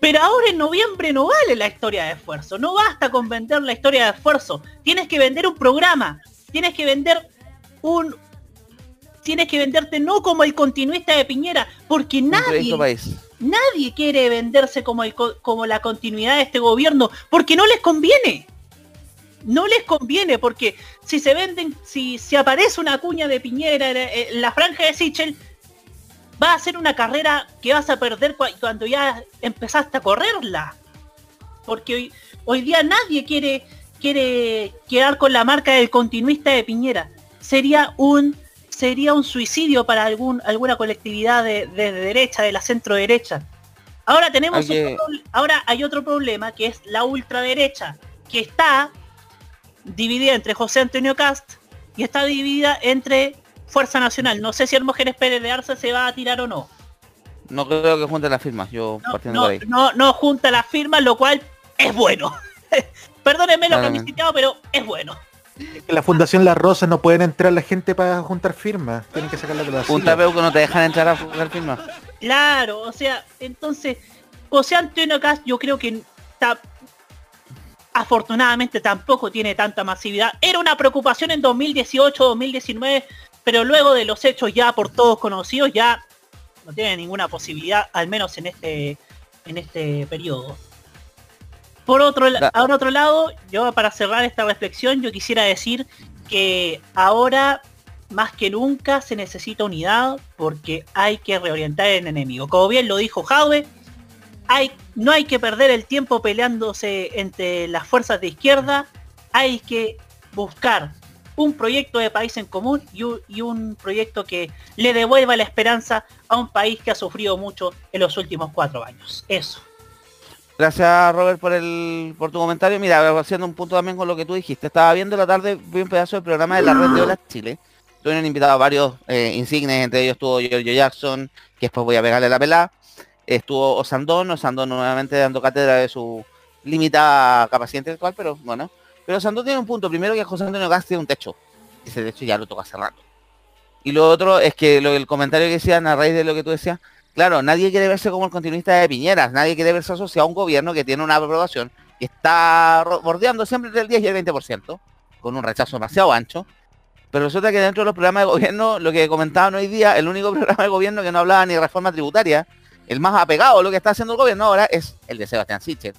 Pero ahora en noviembre no vale la historia de esfuerzo. No basta con vender la historia de esfuerzo. Tienes que vender un programa. Tienes que vender un... Tienes que venderte no como el continuista de Piñera, porque Un nadie, país. nadie quiere venderse como, el co- como la continuidad de este gobierno, porque no les conviene. No les conviene, porque si se venden, si, si aparece una cuña de Piñera en, la franja de Sichel, va a ser una carrera que vas a perder cua- cuando ya empezaste a correrla. Porque hoy, hoy día nadie quiere, quiere quedar con la marca del continuista de Piñera. Sería un sería un suicidio para algún, alguna colectividad de, de derecha, de la centro derecha. Ahora tenemos que- otro ahora hay otro problema que es la ultraderecha, que está dividida entre José Antonio Cast y está dividida entre Fuerza Nacional. No sé si Hermógenes Pérez de Arce se va a tirar o no. No creo que junten las firmas, yo partiendo No, por ahí. no, no junta las firmas, lo cual es bueno. [LAUGHS] Perdónenme lo Claramente. publicitado, pero es bueno. En la Fundación La Rosa no pueden entrar la gente para juntar firmas. Tienen que sacarla de la Un tapeo que no te dejan entrar a jugar firmas. Claro, o sea, entonces, José Antonio Cast yo creo que ta- afortunadamente tampoco tiene tanta masividad. Era una preocupación en 2018, 2019, pero luego de los hechos ya por todos conocidos ya no tiene ninguna posibilidad, al menos en este en este periodo. Por otro, la- por otro lado, yo para cerrar esta reflexión, yo quisiera decir que ahora más que nunca se necesita unidad porque hay que reorientar el enemigo. Como bien lo dijo Jaube, hay, no hay que perder el tiempo peleándose entre las fuerzas de izquierda, hay que buscar un proyecto de país en común y un, y un proyecto que le devuelva la esperanza a un país que ha sufrido mucho en los últimos cuatro años. Eso. Gracias Robert por el por tu comentario. Mira, haciendo un punto también con lo que tú dijiste. Estaba viendo la tarde, vi un pedazo del programa de la red de Olas Chile. Tuvieron invitado a varios eh, insignes, entre ellos estuvo Giorgio Jackson, que después voy a pegarle la pelada. Estuvo Osandón, Osandón nuevamente dando cátedra de su limitada capacidad intelectual, pero bueno. Pero Osandón tiene un punto. Primero que José Antonio Gas tiene un techo. Ese techo ya lo toca hace. Y lo otro es que lo, el comentario que decían a raíz de lo que tú decías, claro, nadie quiere verse como el continuista de Piñeras, nadie quiere verse asociado a un gobierno que tiene una aprobación que está bordeando siempre entre el 10 y el 20%, con un rechazo demasiado ancho. Pero resulta que dentro de los programas de gobierno, lo que comentaban hoy día, el único [LAUGHS] programa de gobierno que no hablaba ni de reforma tributaria, el más apegado a lo que está haciendo el gobierno ahora es el de Sebastián Sichel.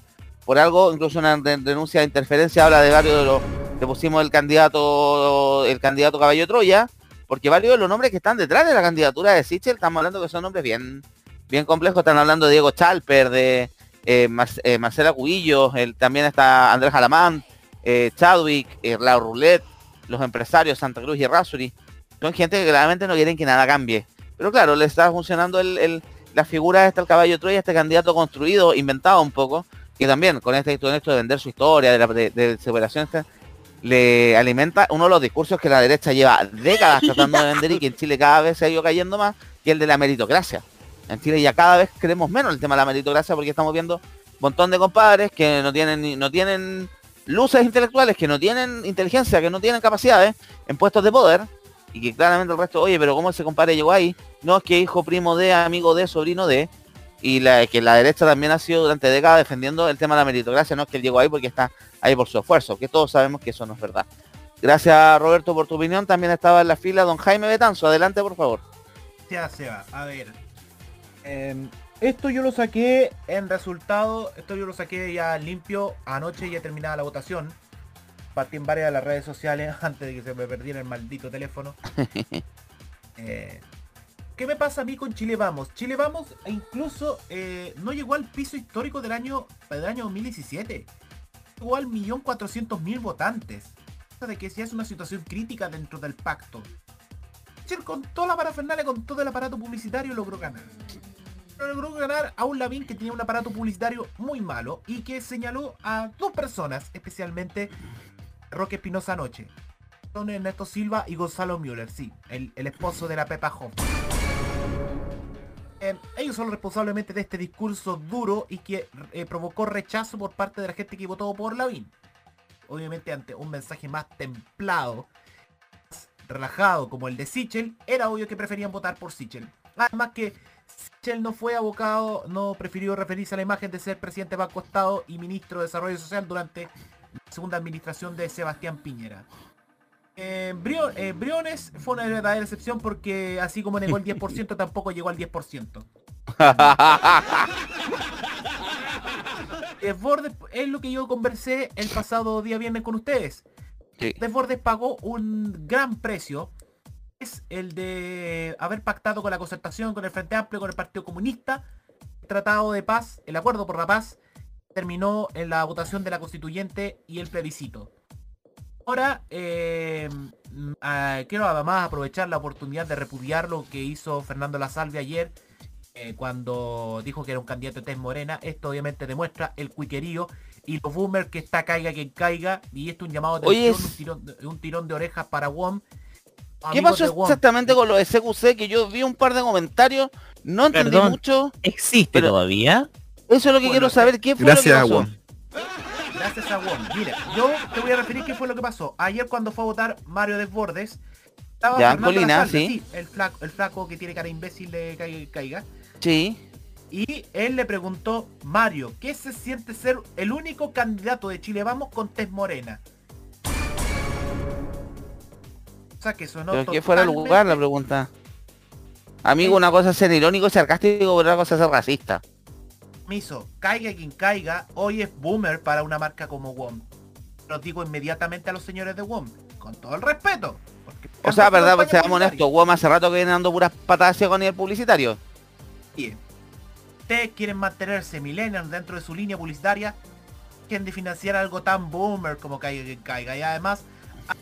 Por algo, incluso una de- denuncia de interferencia habla de varios de los que pusimos el candidato, el candidato caballo Troya, porque varios los nombres que están detrás de la candidatura de Sichel, estamos hablando que son nombres bien, bien complejos, están hablando de Diego Chalper, de eh, eh, Marcela Cubillo, el, también está Andrés Alamán, eh, Chadwick, Lau Roulette, los empresarios Santa Cruz y Rasuri, son gente que claramente no quieren que nada cambie. Pero claro, le está funcionando el, la figura esta, el caballo Troya, este candidato construido, inventado un poco, que también con este con de vender su historia, de la de, le alimenta uno de los discursos que la derecha lleva décadas [LAUGHS] tratando de vender y que en Chile cada vez se ha ido cayendo más, que el de la meritocracia. En Chile ya cada vez creemos menos el tema de la meritocracia porque estamos viendo un montón de compadres que no tienen no tienen luces intelectuales, que no tienen inteligencia, que no tienen capacidades en puestos de poder y que claramente el resto, oye, pero ¿cómo ese compadre llegó ahí? No es que hijo primo de, amigo de, sobrino de, y la, que la derecha también ha sido durante décadas defendiendo el tema de la meritocracia, no es que él llegó ahí porque está ahí por su esfuerzo, que todos sabemos que eso no es verdad. Gracias Roberto por tu opinión, también estaba en la fila don Jaime Betanzo, adelante por favor. Ya, Seba, a ver. Em, esto yo lo saqué en resultado, esto yo lo saqué ya limpio anoche, ya terminada la votación. compartí en varias de las redes sociales [LAUGHS] antes de que se me perdiera el maldito teléfono. [LAUGHS] Eh, ¿Qué me pasa a mí con Chile Vamos? Chile Vamos e incluso eh, no llegó al piso histórico del año, del año 2017. Llegó al millón cuatrocientos mil votantes. De que si es una situación crítica dentro del pacto. Con toda la parafernalia, con todo el aparato publicitario logró ganar. Pero logró ganar a un Lavín que tenía un aparato publicitario muy malo y que señaló a dos personas, especialmente Roque Espinosa anoche. Son Ernesto Silva y Gonzalo Müller, sí, el, el esposo de la Pepa Hoffman. Eh, ellos son los responsables de este discurso duro y que eh, provocó rechazo por parte de la gente que votó por Lavín. Obviamente ante un mensaje más templado, más relajado como el de Sichel, era obvio que preferían votar por Sichel. Además que Sichel no fue abocado, no prefirió referirse a la imagen de ser presidente de Banco Estado y ministro de Desarrollo Social durante la segunda administración de Sebastián Piñera. Eh, Brio- eh, Briones fue una verdadera excepción porque así como negó el [LAUGHS] 10% tampoco llegó al 10%. [LAUGHS] Desbordes es lo que yo conversé el pasado día viernes con ustedes. Sí. Desbordes pagó un gran precio. Es el de haber pactado con la concertación, con el Frente Amplio, con el Partido Comunista. El Tratado de Paz, el Acuerdo por la Paz, terminó en la votación de la constituyente y el plebiscito. Ahora, eh, mm, ah, quiero además aprovechar la oportunidad de repudiar lo que hizo Fernando Lasalve ayer eh, cuando dijo que era un candidato de Tez Morena. Esto obviamente demuestra el cuiquerío y los boomers que está caiga quien caiga. Y esto es un llamado de Oye, atención, es- un, tirón, de- un tirón de orejas para WOM. ¿Qué pasó de WOM, exactamente con los de CQC? Que yo vi un par de comentarios, no entendí Perdón. mucho. ¿Existe Pero- todavía? Eso es lo que Bueno, quiero saber. ¿Qué fue Gracias, lo que pasó? Juan. Gracias a WOM. Mira, yo te voy a referir qué fue lo que pasó. Ayer cuando fue a votar Mario Desbordes, estaba Ya, Colina, sí. el flaco, el flaco que tiene cara imbécil de caiga. caiga. Sí. Y él le preguntó, Mario, ¿qué se siente ser el único candidato de Chile Vamos con Tez Morena? O sea que sonó Pero que fuera el lugar la pregunta. Amigo, una cosa es ser irónico y sarcástico, pero otra cosa es ser racista. Miso, caiga quien caiga, hoy es boomer para una marca como WOM. Lo digo inmediatamente a los señores de WOM, con todo el respeto. O sea, verdad, pues seamos honestos, Guam hace rato que viene dando puras patadas ciego a nivel publicitario. Bien. Ustedes quieren mantenerse millennials dentro de su línea publicitaria, quieren de financiar algo tan boomer como caiga quien caiga. Y además,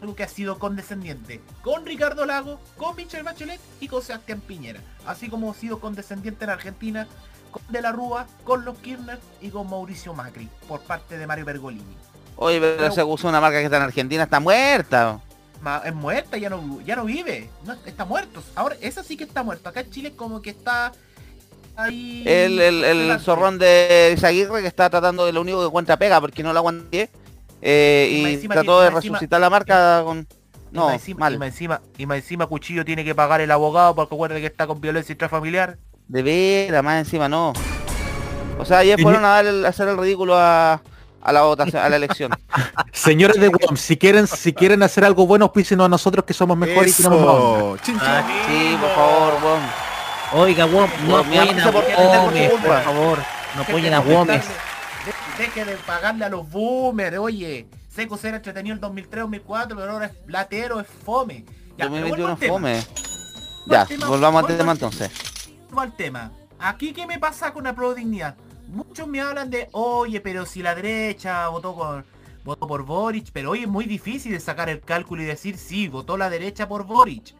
algo que ha sido condescendiente con Ricardo Lago, con Michelle Bachelet y con Sebastián Piñera. Así como ha sido condescendiente en Argentina con De la Rúa, con los Kirchner y con Mauricio Macri, por parte de Mario Bergolini. Oye, pero Pero- se usó una marca que está en Argentina, está muerta. Es muerta, ya no, ya no vive, no, está muerto. Ahora, esa sí que está muerto. Acá en Chile como que está ahí... El, el, el zorrón de Izaguirre que está tratando de lo único que encuentra pega porque no la aguanté. eh, Y y trató de encima- resucitar la marca con... Y No, más encima, y mal. más encima, y más encima Cuchillo tiene que pagar el abogado porque acuerde que está con violencia intrafamiliar. De veras, más encima no. O sea, ayer fueron a, dar el- a hacer el ridículo a, a la votación, a la elección. [LAUGHS] Señores de WOM, si quieren, si quieren hacer algo bueno, auspícenos a nosotros que somos mejores y tenemos. Ah, Sí, por favor, weón. Oiga, WOM, no apoyen a no sé por WOM, favor. No apoyen a Gómez. De- Deje de pagarle a los boomers, oye. Seco era entretenido el 2003-2004, pero ahora es latero, es fome. Ya, pero vuelvo 2021 al tema. fome. Ya, volvamos al tema entonces. Vuelvo al tema. Aquí, ¿qué me pasa con la pro dignidad? Muchos me hablan de, oye, pero si la derecha votó con votó por Boric, pero hoy es muy difícil de sacar el cálculo y decir, sí, votó la derecha por Boric.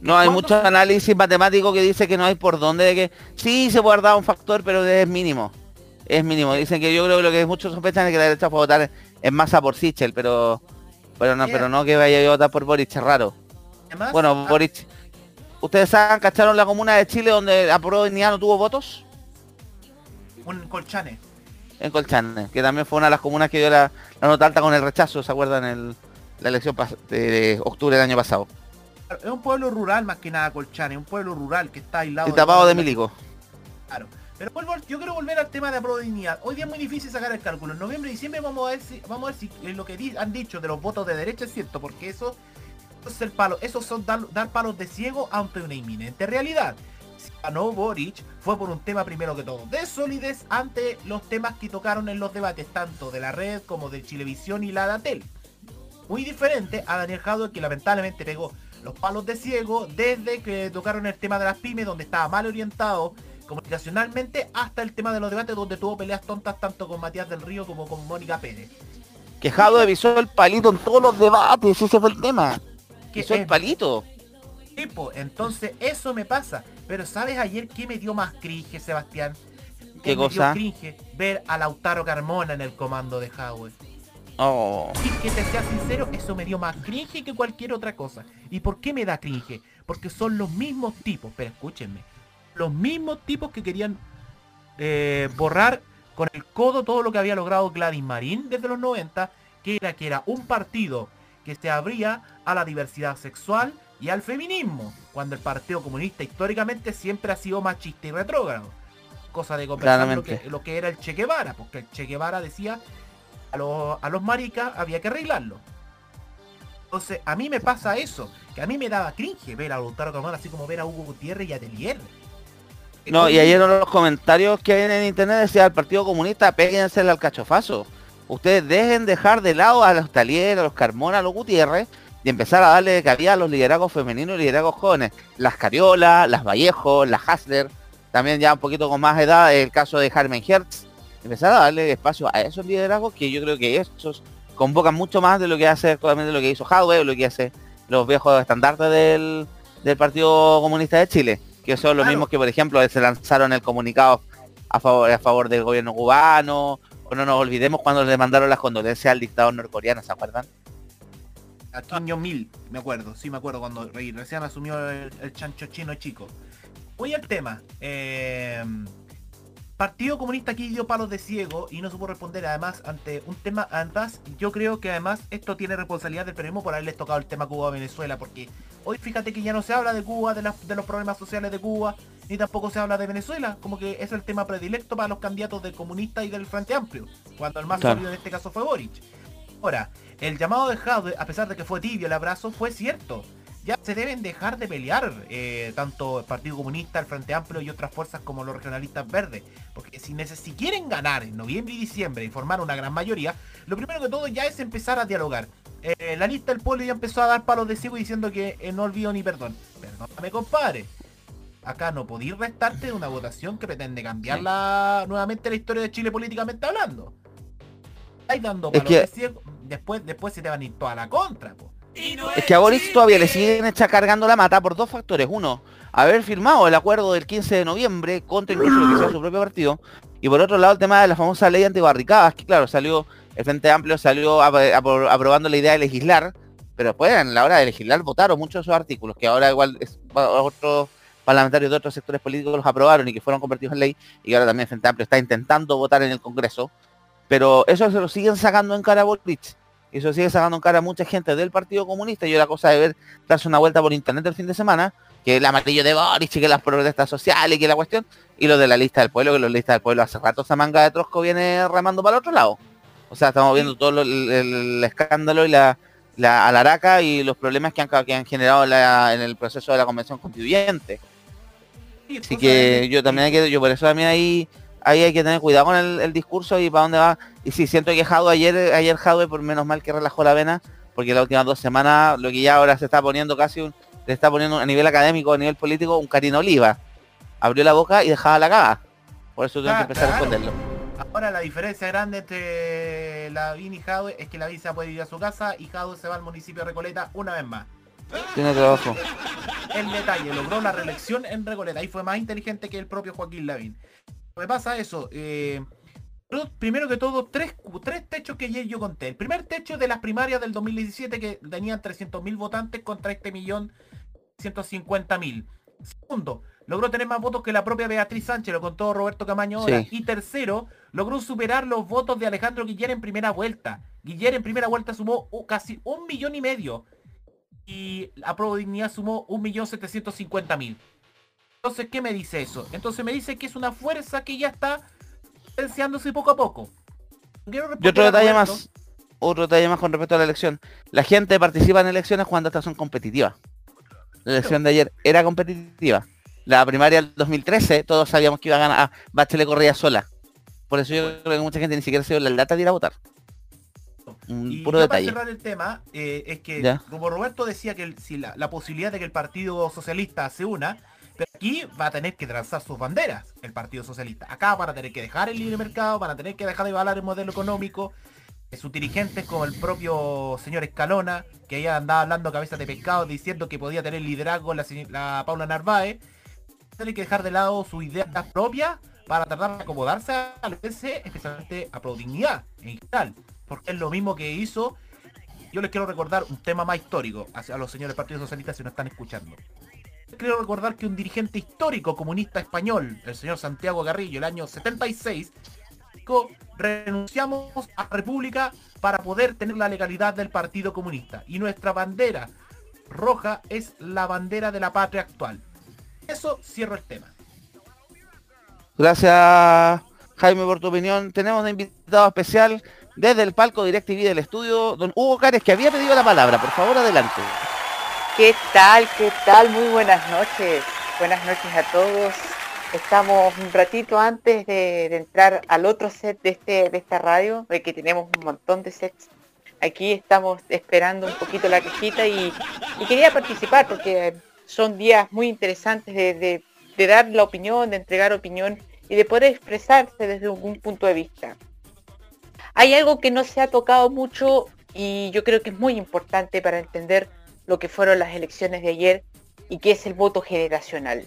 No, hay ¿Cuándo- muchos análisis matemáticos que dice que no hay por dónde, de que sí se puede dar un factor, pero es mínimo. Es mínimo. Dicen que yo creo que lo que muchos sospechan es que la derecha puede votar en masa por Sichel, pero pero no, pero no que vaya a votar por Boric, es raro. Además, Bueno, ah, Boric, ¿ustedes saben, cacharon la comuna de Chile donde la Pro Dignidad no tuvo votos? un colchane. En Colchane, que también fue una de las comunas que dio la, la nota alta con el rechazo, ¿se acuerdan? El, la elección de octubre del año pasado. Es un pueblo rural más que nada Colchane, un pueblo rural que está aislado. Y tapado de milico. Claro. Pero vuelvo yo quiero volver al tema de la. Hoy día es muy difícil sacar el cálculo. En noviembre y diciembre vamos a ver si, vamos a ver si lo que di- han dicho de los votos de derecha es cierto, porque eso, eso es el palo, esos son dar, dar palos de ciego ante una inminente realidad. Si ganó Boric fue por un tema primero que todo, de solidez ante los temas que tocaron en los debates, tanto de la red como de Chilevisión y la Datel. muy diferente a Daniel Jadwe que lamentablemente pegó los palos de ciego desde que tocaron el tema de las pymes donde estaba mal orientado comunicacionalmente hasta el tema de los debates donde tuvo peleas tontas tanto con Matías del Río como con Mónica Pérez. Que Jadwe pisó el palito en todos los debates, ese fue el tema. Que el es- palito. Tipo, entonces eso me pasa. Pero ¿sabes ayer qué me dio más cringe, Sebastián? ¿Qué Me dio cosa? cringe ver a Lautaro Carmona en el comando de Jadwe. Oh. Y que te sea sincero, eso me dio más cringe que cualquier otra cosa. ¿Y por qué me da cringe? Porque son los mismos tipos, pero escúchenme, los mismos tipos que querían eh, borrar con el codo todo lo que había logrado Gladys Marín desde los 90, que era que era un partido que se abría a la diversidad sexual y al feminismo, cuando el Partido Comunista históricamente siempre ha sido machista y retrógrado. Cosa de conversar lo que, Claramente. lo que era el Che Guevara, porque el Che Guevara decía a los, a los maricas había que arreglarlo. Entonces, a mí me pasa eso, que a mí me daba cringe ver a Lautaro Carmona así como ver a Hugo Gutiérrez y a Telier. No, y ayer en los comentarios que hay en internet decía el Partido Comunista, péguense al cachofazo. Ustedes dejen dejar de lado a los Talier, a los Carmona, a los Gutiérrez y empezar a darle cabida a los liderazgos femeninos y liderazgos jóvenes. Las Cariola, las Vallejo, las Hasler, también ya un poquito con más edad, el caso de Carmen Hertz. Empezar a darle espacio a esos liderazgos que yo creo que estos convocan mucho más de lo que hace actualmente lo que hizo Jadwe, o lo que hace los viejos estandartes del, del Partido Comunista de Chile, que son los Claro. mismos que, por ejemplo, se lanzaron el comunicado a favor, a favor del gobierno cubano, no nos olvidemos cuando le mandaron las condolencias al dictador norcoreano, ¿se acuerdan? A Kim Jong-il, me acuerdo, sí me acuerdo cuando re- recién asumió el, el chancho chino chico. Voy al tema. eh, Partido Comunista aquí dio palos de ciego y no supo responder además ante un tema, además yo creo que además esto tiene responsabilidad del periodismo por haberles tocado el tema Cuba-Venezuela, porque hoy fíjate que ya no se habla de Cuba, de, los problemas sociales de Cuba, ni tampoco se habla de Venezuela, como que es el tema predilecto para los candidatos del comunista y del Frente Amplio, cuando el más Claro. sólido en este caso fue Boric. Ahora, el llamado de Jadwe, a pesar de que fue tibio el abrazo, fue cierto. Ya se deben dejar de pelear eh, tanto el Partido Comunista, el Frente Amplio y otras fuerzas como los regionalistas verdes. Porque si, si quieren ganar en noviembre y diciembre y formar una gran mayoría, lo primero que todo ya es empezar a dialogar. Eh, la lista del pueblo ya empezó a dar palos de ciego diciendo que eh, no olvido ni perdón. Perdóname, compadre. Acá no podéis restarte de una votación que pretende cambiar la, nuevamente la historia de Chile políticamente hablando. Estáis dando Es palos que- de ciego, después, después se te van a ir toda la contra, po. Es que a Boris todavía le siguen echa cargando la mata por dos factores. Uno, haber firmado el acuerdo del 15 de noviembre contra incluso lo su propio partido. Y por otro lado el tema de la famosa ley antibarricadas, que claro, salió, el Frente Amplio salió apro- apro- aprobando la idea de legislar, pero después en la hora de legislar votaron muchos de esos artículos, que ahora igual otros parlamentarios de otros sectores políticos los aprobaron y que fueron convertidos en ley, y ahora también el Frente Amplio está intentando votar en el Congreso. Pero eso se lo siguen sacando en cara a. Y eso sigue sacando en cara a mucha gente del Partido Comunista. Y yo la cosa de ver, darse una vuelta por internet el fin de semana, que el amarillo de Boris y que las protestas sociales y que la cuestión, y lo de la lista del pueblo, que la lista del pueblo hace rato esa manga de Trosco viene remando para el otro lado. O sea, estamos viendo todo lo- el, el escándalo y la, la alaraca y los problemas que han, ca- que han generado en la- en el proceso de la convención constituyente. Sí, Así que de- yo también yo por eso también ahí, ahí hay que tener cuidado con el, el discurso y para dónde va. Y sí, siento que Jadwe ayer, ayer Jadwe por menos mal que relajó la vena, porque las últimas dos semanas lo que ya ahora se está poniendo casi un, le está poniendo a nivel académico, a nivel político, un Karina Oliva. Abrió la boca y dejaba la caga. Por eso tengo que Ah, empezar a claro. responderlo. Ahora la diferencia grande entre Lavín y Jadwe es que Lavín se puede ir a su casa y Jadwe se va al municipio de Recoleta una vez más. Tiene trabajo. El detalle, logró la reelección en Recoleta y fue más inteligente que el propio Joaquín Lavín. Me pasa eso. eh, primero que todo, tres, tres techos que ayer yo conté. El primer techo de las primarias del 2017 que tenían 300.000 votantes contra este millón 150.000. Segundo, logró tener más votos que la propia Beatriz Sánchez, lo contó Roberto Camaño ahora. Sí. Y tercero, logró superar los votos de Alejandro Guiller en primera vuelta. Guiller en primera vuelta sumó uh, casi un millón y medio. Y la Pro Dignidad sumó un millón setecientos mil. Entonces, ¿qué me dice eso? Entonces me dice que es una fuerza que ya está potenciándose poco a poco. Y otro detalle más, otro detalle más con respecto a la elección. La gente participa en elecciones cuando estas son competitivas. La elección de ayer era competitiva. La primaria del 2013, todos sabíamos que iba a ganar. Ah, Bachelet corría sola. Por eso yo creo que mucha gente ni siquiera se dio la lata de ir a votar. un Y puro ya para detalle. cerrar el tema, eh, es que Ya. como Roberto decía que el- si la, la posibilidad de que el Partido Socialista se una, aquí va a tener que transar sus banderas el Partido Socialista. Acá van a tener que dejar el libre mercado, van a tener que dejar de avalar el modelo económico. Sus dirigentes como el propio señor Escalona, que ella andaba hablando cabezas de pescado diciendo que podía tener liderazgo la, la Paula Narváez, tiene que dejar de lado sus ideas propias para tratar de acomodarse a lo especialmente a Prodignidad en general. Porque es lo mismo que hizo. Yo les quiero recordar un tema más histórico hacia los señores Partido Socialista si no están escuchando. Quiero recordar que un dirigente histórico comunista español, el señor Santiago Garrillo, el año 76, dijo, renunciamos a República para poder tener la legalidad del Partido Comunista. Y nuestra bandera roja es la bandera de la patria actual. Eso cierro el tema. Gracias, Jaime, por tu opinión. Tenemos un invitado especial desde el palco DirecTV del estudio, don Hugo Cares, que había pedido la palabra. Por favor, adelante. ¿Qué tal? ¿Qué tal? Muy buenas noches. Buenas noches a todos. Estamos un ratito antes de, entrar al otro set de, este, de esta radio, de que tenemos un montón de sets. Aquí estamos esperando un poquito la cajita y, y quería participar porque son días muy interesantes de, de- de dar la opinión, de entregar opinión y de poder expresarse desde algún punto de vista. Hay algo que no se ha tocado mucho y yo creo que es muy importante para entender lo que fueron las elecciones de ayer y que es el voto generacional.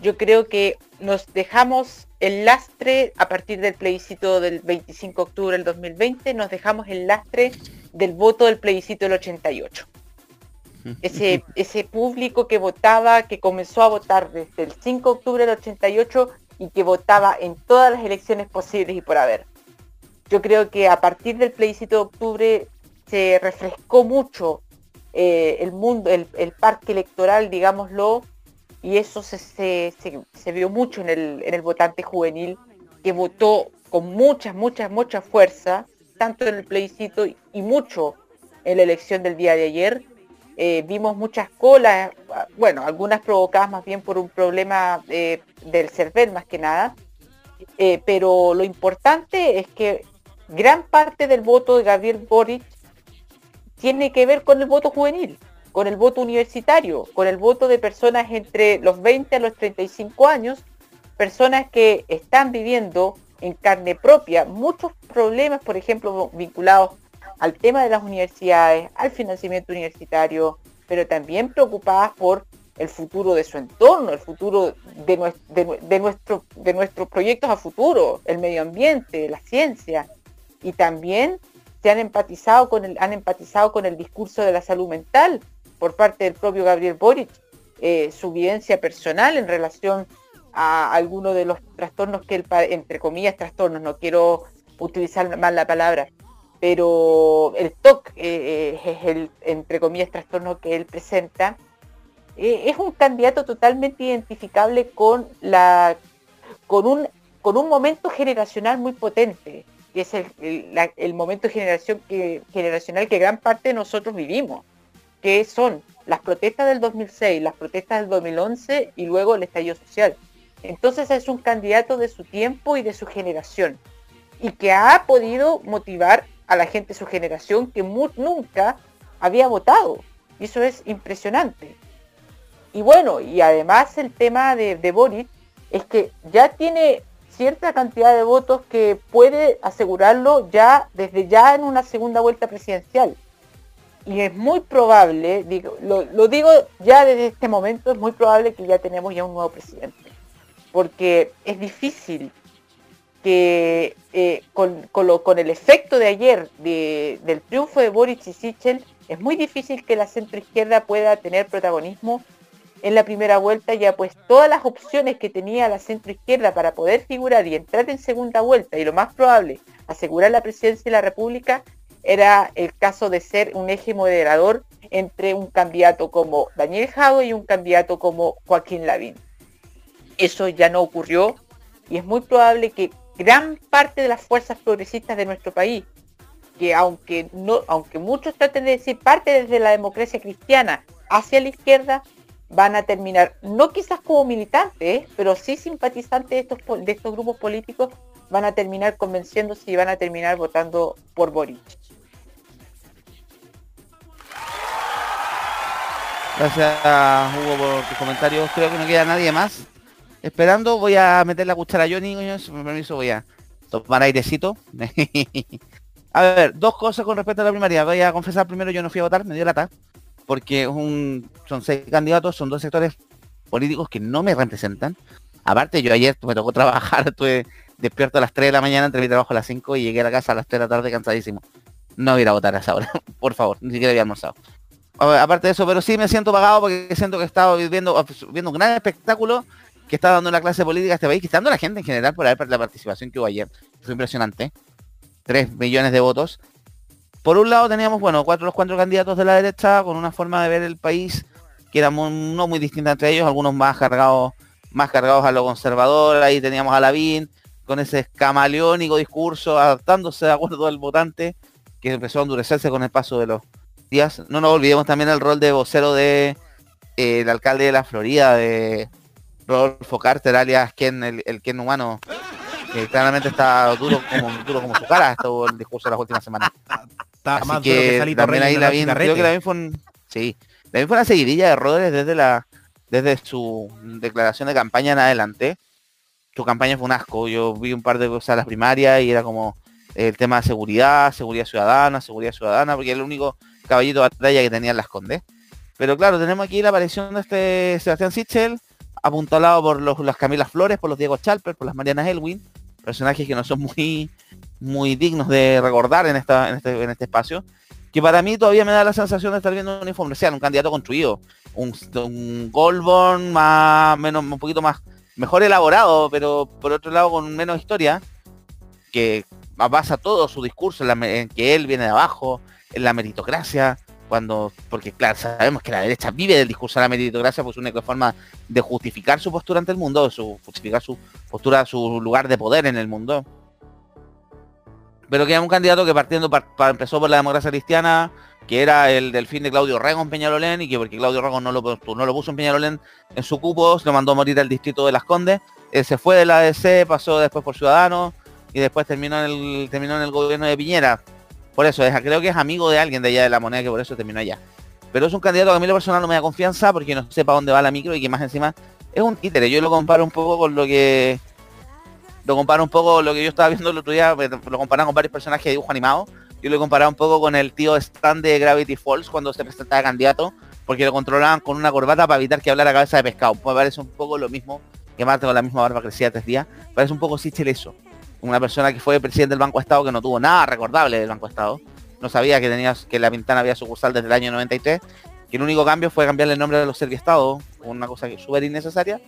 Yo creo que nos dejamos el lastre a partir del plebiscito del 25 de octubre del 2020, nos dejamos el lastre del voto del plebiscito del 88. [LAUGHS] Ese, ese público que votaba, que comenzó a votar desde el 5 de octubre del 88 y que votaba en todas las elecciones posibles y por haber. Yo creo que a partir del plebiscito de octubre se refrescó mucho eh, el mundo, el, el parque electoral, digámoslo, y eso se, se- se- vio mucho en el, en el votante juvenil que votó con mucha, mucha, mucha fuerza, tanto en el plebiscito y mucho en la elección del día de ayer. Eh, vimos muchas colas, bueno, algunas provocadas más bien por un problema eh, del CERVEL más que nada, pero lo importante es que gran parte del voto de Gabriel Boric tiene que ver con el voto juvenil, con el voto universitario, con el voto de personas entre los 20 a los 35 años, personas que están viviendo en carne propia muchos problemas, por ejemplo, vinculados al tema de las universidades, al financiamiento universitario, pero también preocupadas por el futuro de su entorno, el futuro de, nues- de nue- de nuestro, de nuestros proyectos a futuro, el medio ambiente, la ciencia, y también se han empatizado con el, han empatizado con el discurso de la salud mental por parte del propio Gabriel Boric, eh, su vivencia personal en relación a algunos de los trastornos que él, entre comillas, trastornos, no quiero utilizar mal la palabra, pero el TOC eh, eh, es el, entre comillas, trastorno que él presenta, es un candidato totalmente identificable con la con un con un momento generacional muy potente que es el, el- momento generación generacional que gran parte de nosotros vivimos que son las protestas del 2006 las protestas del 2011 y luego el estallido social. Entonces es un candidato de su tiempo y de su generación y que ha podido motivar a la gente de su generación que nunca había votado. Y eso es impresionante. Y bueno, y además el tema de, de Boric es que ya tiene cierta cantidad de votos que puede asegurarlo ya desde ya en una segunda vuelta presidencial. Y es muy probable, digo, lo, digo ya desde este momento, es muy probable que ya tenemos ya un nuevo presidente. Porque es difícil que eh, con, con lo- con el efecto de ayer de- del triunfo de Boric y Sichel, es muy difícil que la centroizquierda pueda tener protagonismo en la primera vuelta, ya pues todas las opciones que tenía la centroizquierda para poder figurar y entrar en segunda vuelta, y lo más probable, asegurar la presidencia de la República, era el caso de ser un eje moderador entre un candidato como Daniel Jado y un candidato como Joaquín Lavín. Eso ya no ocurrió y es muy probable que gran parte de las fuerzas progresistas de nuestro país, que aunque no, aunque muchos traten de decir parte desde la democracia cristiana hacia la izquierda, van a terminar, no quizás como militantes, pero sí simpatizantes de estos, de estos grupos políticos, van a terminar convenciéndose y van a terminar votando por Boric. Gracias Hugo por tus comentarios. Creo que no queda nadie más. Esperando, voy a meter la cuchara a Johnny, si me permiso, voy a tomar airecito. [LAUGHS] a ver, dos cosas con respecto a la primaria. Voy a confesar primero, yo no fui a votar, me dio la lata. Porque son seis candidatos, son dos sectores políticos que no me representan. Aparte, yo ayer me tocó [LAUGHS] trabajar, estuve despierto a las 3 de la mañana, entre mi trabajo a las 5 y llegué a la casa a las 3 de la tarde cansadísimo. No voy a ir a votar a esa hora, [LAUGHS] por favor, ni siquiera había almorzado. Aparte de eso, pero sí me siento pagado porque siento que he estado viendo, viendo un gran espectáculo que está dando la clase política a este país, que está dando la gente en general por la participación que hubo ayer. Fue impresionante. 3 millones de votos. Por un lado teníamos, bueno, cuatro los cuatro candidatos de la derecha con una forma de ver el país que era no muy distinta entre ellos, algunos más cargados, más cargados a lo conservador, ahí teníamos a Lavín con ese camaleónico discurso, adaptándose de acuerdo al votante, que empezó a endurecerse con el paso de los días. No nos olvidemos también el rol de vocero de eh, alcalde de la Florida, de Rodolfo Carter, alias Ken, el, el Ken humano, que claramente está duro como, duro como su cara, estuvo el discurso de las últimas semanas. Así que, también ahí la vi, creo que la vi fue un, sí, la fue una seguidilla de errores desde la desde su declaración de campaña en adelante. Su campaña fue un asco. Yo vi un par de cosas a las primarias y era como el tema de seguridad, seguridad ciudadana, seguridad ciudadana, porque era el único caballito de batalla que tenían las Condes. Pero claro, tenemos aquí la aparición de este Sebastián Sichel, apuntalado por los, las Camilas Flores, por los Diego Chalper, por las Marianas Elwin, personajes que no son muy, muy dignos de recordar en, esta, en, este, en este espacio, que para mí todavía me da la sensación de estar viendo un informe un candidato construido, un, un Goldborn más, menos, un poquito más, mejor elaborado, pero por otro lado con menos historia, que basa todo su discurso en que él viene de abajo, en la meritocracia, porque claro, sabemos que la derecha vive del discurso de la meritocracia, pues una forma de justificar su postura ante el mundo, su, justificar su postura, su lugar de poder en el mundo. Pero que era un candidato que partiendo empezó por la democracia cristiana, que era el del fin de Claudio Rego en Peñalolén, y que porque Claudio Rego no lo, no lo puso en Peñalolén en su cupo, se lo mandó a morir al distrito de Las Condes, él se fue de la ADC, pasó después por Ciudadanos, y después terminó en el, terminó en el gobierno de Piñera. Por eso, es, creo que es amigo de alguien de allá de la moneda que por eso terminó allá. Pero es un candidato que a mí lo personal no me da confianza porque no sepa dónde va la micro y que más encima es un títere. Yo lo comparo un poco con lo que... Lo comparo un poco con lo que yo estaba viendo el otro día, lo comparan con varios personajes de dibujo animado. Yo lo comparado un poco con el tío Stan de Gravity Falls cuando se presentaba candidato, porque lo controlaban con una corbata para evitar que hablara cabeza de pescado. Pues parece un poco lo mismo que Marte con la misma barba crecida tres días. Parece un poco Sichel eso una persona que fue presidente del Banco de Estado que no tuvo nada recordable del Banco de Estado. No sabía que tenía que la Pintana había sucursal desde el año 93. Que el único cambio fue cambiarle el nombre de los Estados, una cosa súper innecesaria.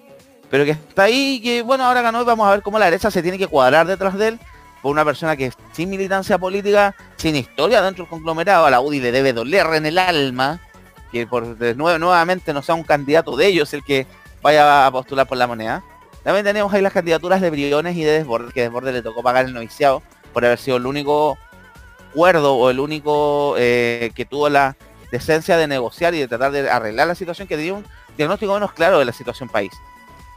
Pero que está ahí, que bueno, ahora ganó y vamos a ver cómo la derecha se tiene que cuadrar detrás de él por una persona que sin militancia política, sin historia dentro del conglomerado, a la UDI le debe doler en el alma, que por nuevo, nuevamente no sea un candidato de ellos el que vaya a postular por la moneda. También tenemos ahí las candidaturas de Briones y de Desborde, que Desborde le tocó pagar el noviciado por haber sido el único cuerdo o el único eh, que tuvo la decencia de negociar y de tratar de arreglar la situación, que dio un diagnóstico menos claro de la situación país.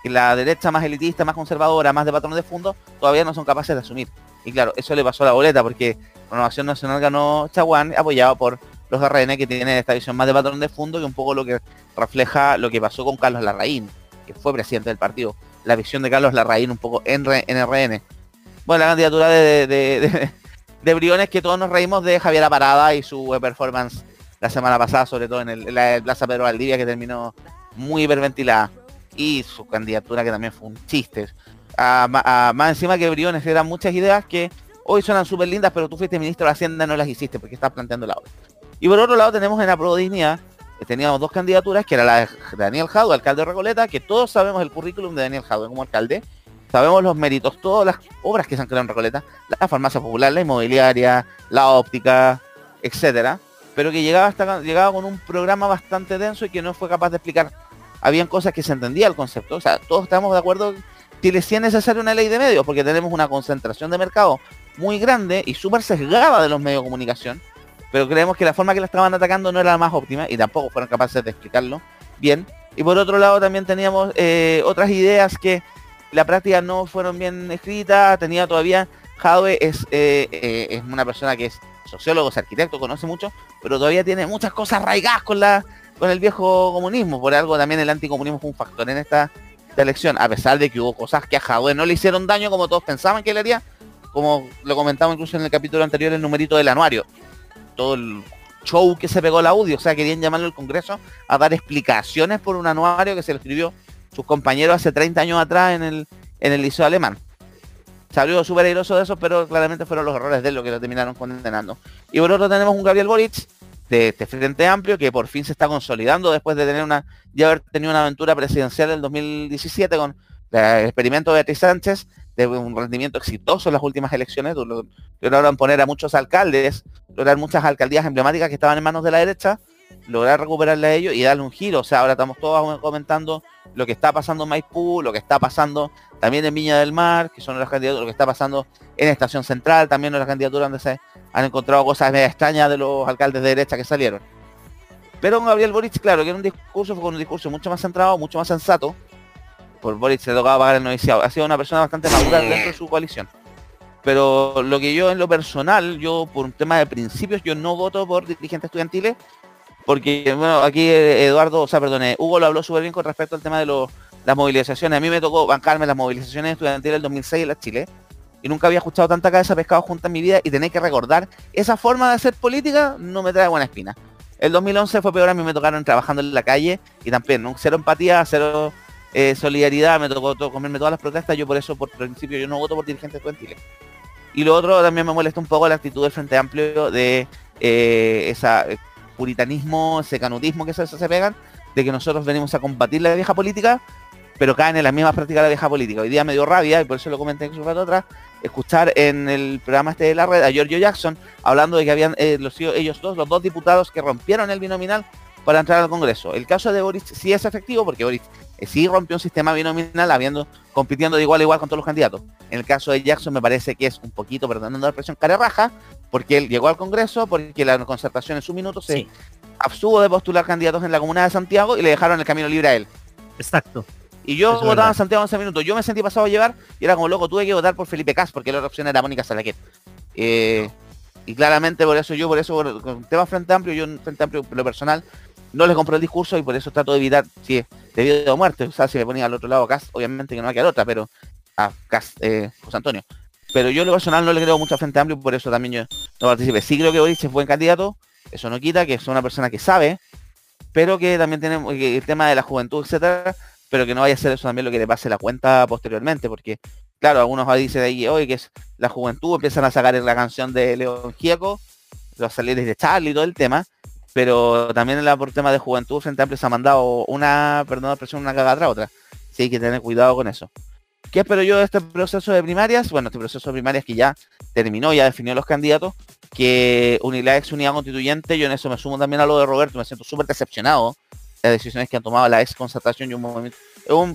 Que la derecha más elitista, más conservadora, más de patrón de fondo, todavía no son capaces de asumir. Y claro, eso le pasó a la boleta, porque Renovación Nacional ganó Chaguán, apoyado por los RN, que tienen esta visión más de patrón de fondo, que un poco lo que refleja lo que pasó con Carlos Larraín, que fue presidente del partido la visión de Carlos Larraín un poco en, RN. Bueno, la candidatura de, de, Briones que todos nos reímos de Javier Parada y su performance la semana pasada, sobre todo en, el, la Plaza Pedro Valdivia, que terminó muy hiperventilada. Y su candidatura que también fue un chiste. más encima que Briones eran muchas ideas que hoy suenan súper lindas, pero tú fuiste ministro de Hacienda no las hiciste porque estás planteando la obra. Y por otro lado tenemos en la Pro teníamos dos candidaturas, que era la de Daniel Jadwe, alcalde de Recoleta, que todos sabemos el currículum de Daniel Jadwe como alcalde, sabemos los méritos, todas las obras que se han creado en Recoleta, la farmacia popular, la inmobiliaria, la óptica, etcétera, pero que llegaba llegaba con un programa bastante denso y que no fue capaz de explicar. Habían cosas que se entendía el concepto, o sea, todos estamos de acuerdo que le es necesaria una ley de medios, porque tenemos una concentración de mercado muy grande y súper sesgada de los medios de comunicación, pero creemos que la forma que la estaban atacando no era la más óptima y tampoco fueron capaces de explicarlo bien. Y por otro lado también teníamos eh, otras ideas que la práctica no fueron bien escritas, tenía todavía, Jadwe es, eh, eh, es una persona que es sociólogo, es arquitecto, conoce mucho, pero todavía tiene muchas cosas arraigadas con la con el viejo comunismo. Por algo también el anticomunismo fue un factor en esta, esta elección, a pesar de que hubo cosas que a Jadwe no le hicieron daño como todos pensaban que le haría, como lo comentamos incluso en el capítulo anterior, el numerito del anuario. Todo el show que se pegó el audio, o sea, querían llamarlo al Congreso a dar explicaciones por un anuario que se le escribió sus compañeros hace 30 años atrás en el, en el liceo alemán. Salió súper airoso de eso, pero claramente fueron los errores de él lo que lo terminaron condenando. Y por otro tenemos un Gabriel Boric de este Frente Amplio que por fin se está consolidando después de tener una, ya haber tenido una aventura presidencial en 2017 con el experimento de Beatriz Sánchez, de un rendimiento exitoso en las últimas elecciones, lograron poner a muchos alcaldes, lograr muchas alcaldías emblemáticas que estaban en manos de la derecha, lograr recuperarle a ellos y darle un giro. O sea, ahora estamos todos comentando lo que está pasando en Maipú, lo que está pasando también en Viña del Mar, que son las candidaturas, lo que está pasando en Estación Central, también en las candidaturas donde se han encontrado cosas extrañas de los alcaldes de derecha que salieron. Pero Gabriel Boric, claro, que era un discurso, fue un discurso mucho más centrado, mucho más sensato. Por Boric se tocaba pagar el noviciado. Ha sido una persona bastante madura dentro de su coalición. Pero lo que yo en lo personal, yo por un tema de principios, yo no voto por dirigentes estudiantiles, porque bueno, aquí Eduardo, o sea, perdón, Hugo lo habló súper bien con respecto al tema de las movilizaciones. A mí me tocó bancarme las movilizaciones estudiantiles del 2006 en la Chile y nunca había escuchado tanta cabeza pescado junta en mi vida y tenéis que recordar, esa forma de hacer política no me trae buena espina. El 2011 fue peor, a mí me tocaron trabajando en la calle y también, ¿no? cero empatía, cero eh, solidaridad, me tocó comerme todas las protestas, yo por eso, por principio, yo no voto por dirigentes estudiantiles. Y lo otro también me molesta un poco la actitud del Frente Amplio de eh, ese puritanismo, ese canutismo que se, se pegan, de que nosotros venimos a combatir la vieja política, pero caen en las mismas prácticas de la vieja política. Hoy día me dio rabia, y por eso lo comenté en su rato atrás, escuchar en el programa este de la red a Giorgio Jackson hablando de que habían eh, los, ellos dos, los dos diputados que rompieron el binominal para entrar al Congreso. El caso de Boris sí es efectivo porque Boris eh, sí rompió un sistema binominal habiendo compitiendo de igual a igual con todos los candidatos. En el caso de Jackson me parece que es un poquito, perdonando la presión, cara raja, porque él llegó al Congreso, porque la concertación en su minuto se abstuvo de postular candidatos en la comuna de Santiago y le dejaron el camino libre a él. Exacto. Y yo votaba en Santiago 11 minutos. Yo me sentí pasado a llevar y era como loco, tuve que votar por Felipe Cas porque la otra opción era Mónica Salaquet. Eh, y claramente por eso yo, por eso, con tema Frente Amplio, yo en Frente Amplio, lo personal, no les compro el discurso y por eso trato de evitar, si es debido a muerte, o sea, si me ponía al otro lado Cas, obviamente que no va a quedar otra, pero a Cas, eh, José Antonio. Pero yo lo personal no le creo mucho a Frente Amplio por eso también yo no participé. Sí creo que Boris es buen candidato, eso no quita que es una persona que sabe, pero que también tiene el tema de la juventud, etcétera, pero que no vaya a ser eso también lo que le pase la cuenta posteriormente, porque claro, algunos dicen ahí, hoy que es la juventud, empiezan a sacar la canción de León Gieco, los salires de Charlie y todo el tema, pero también por tema de juventud Frente Amplio se ha mandado una, perdón presión, una cagada tras otra. Sí, hay que tener cuidado con eso. ¿Qué espero yo de este proceso de primarias? Bueno, este proceso de primarias que ya terminó, ya definió los candidatos, que la ex unidad constituyente, yo en eso me sumo también a lo de Roberto, me siento súper decepcionado las decisiones que han tomado la ex concertación y un movimiento.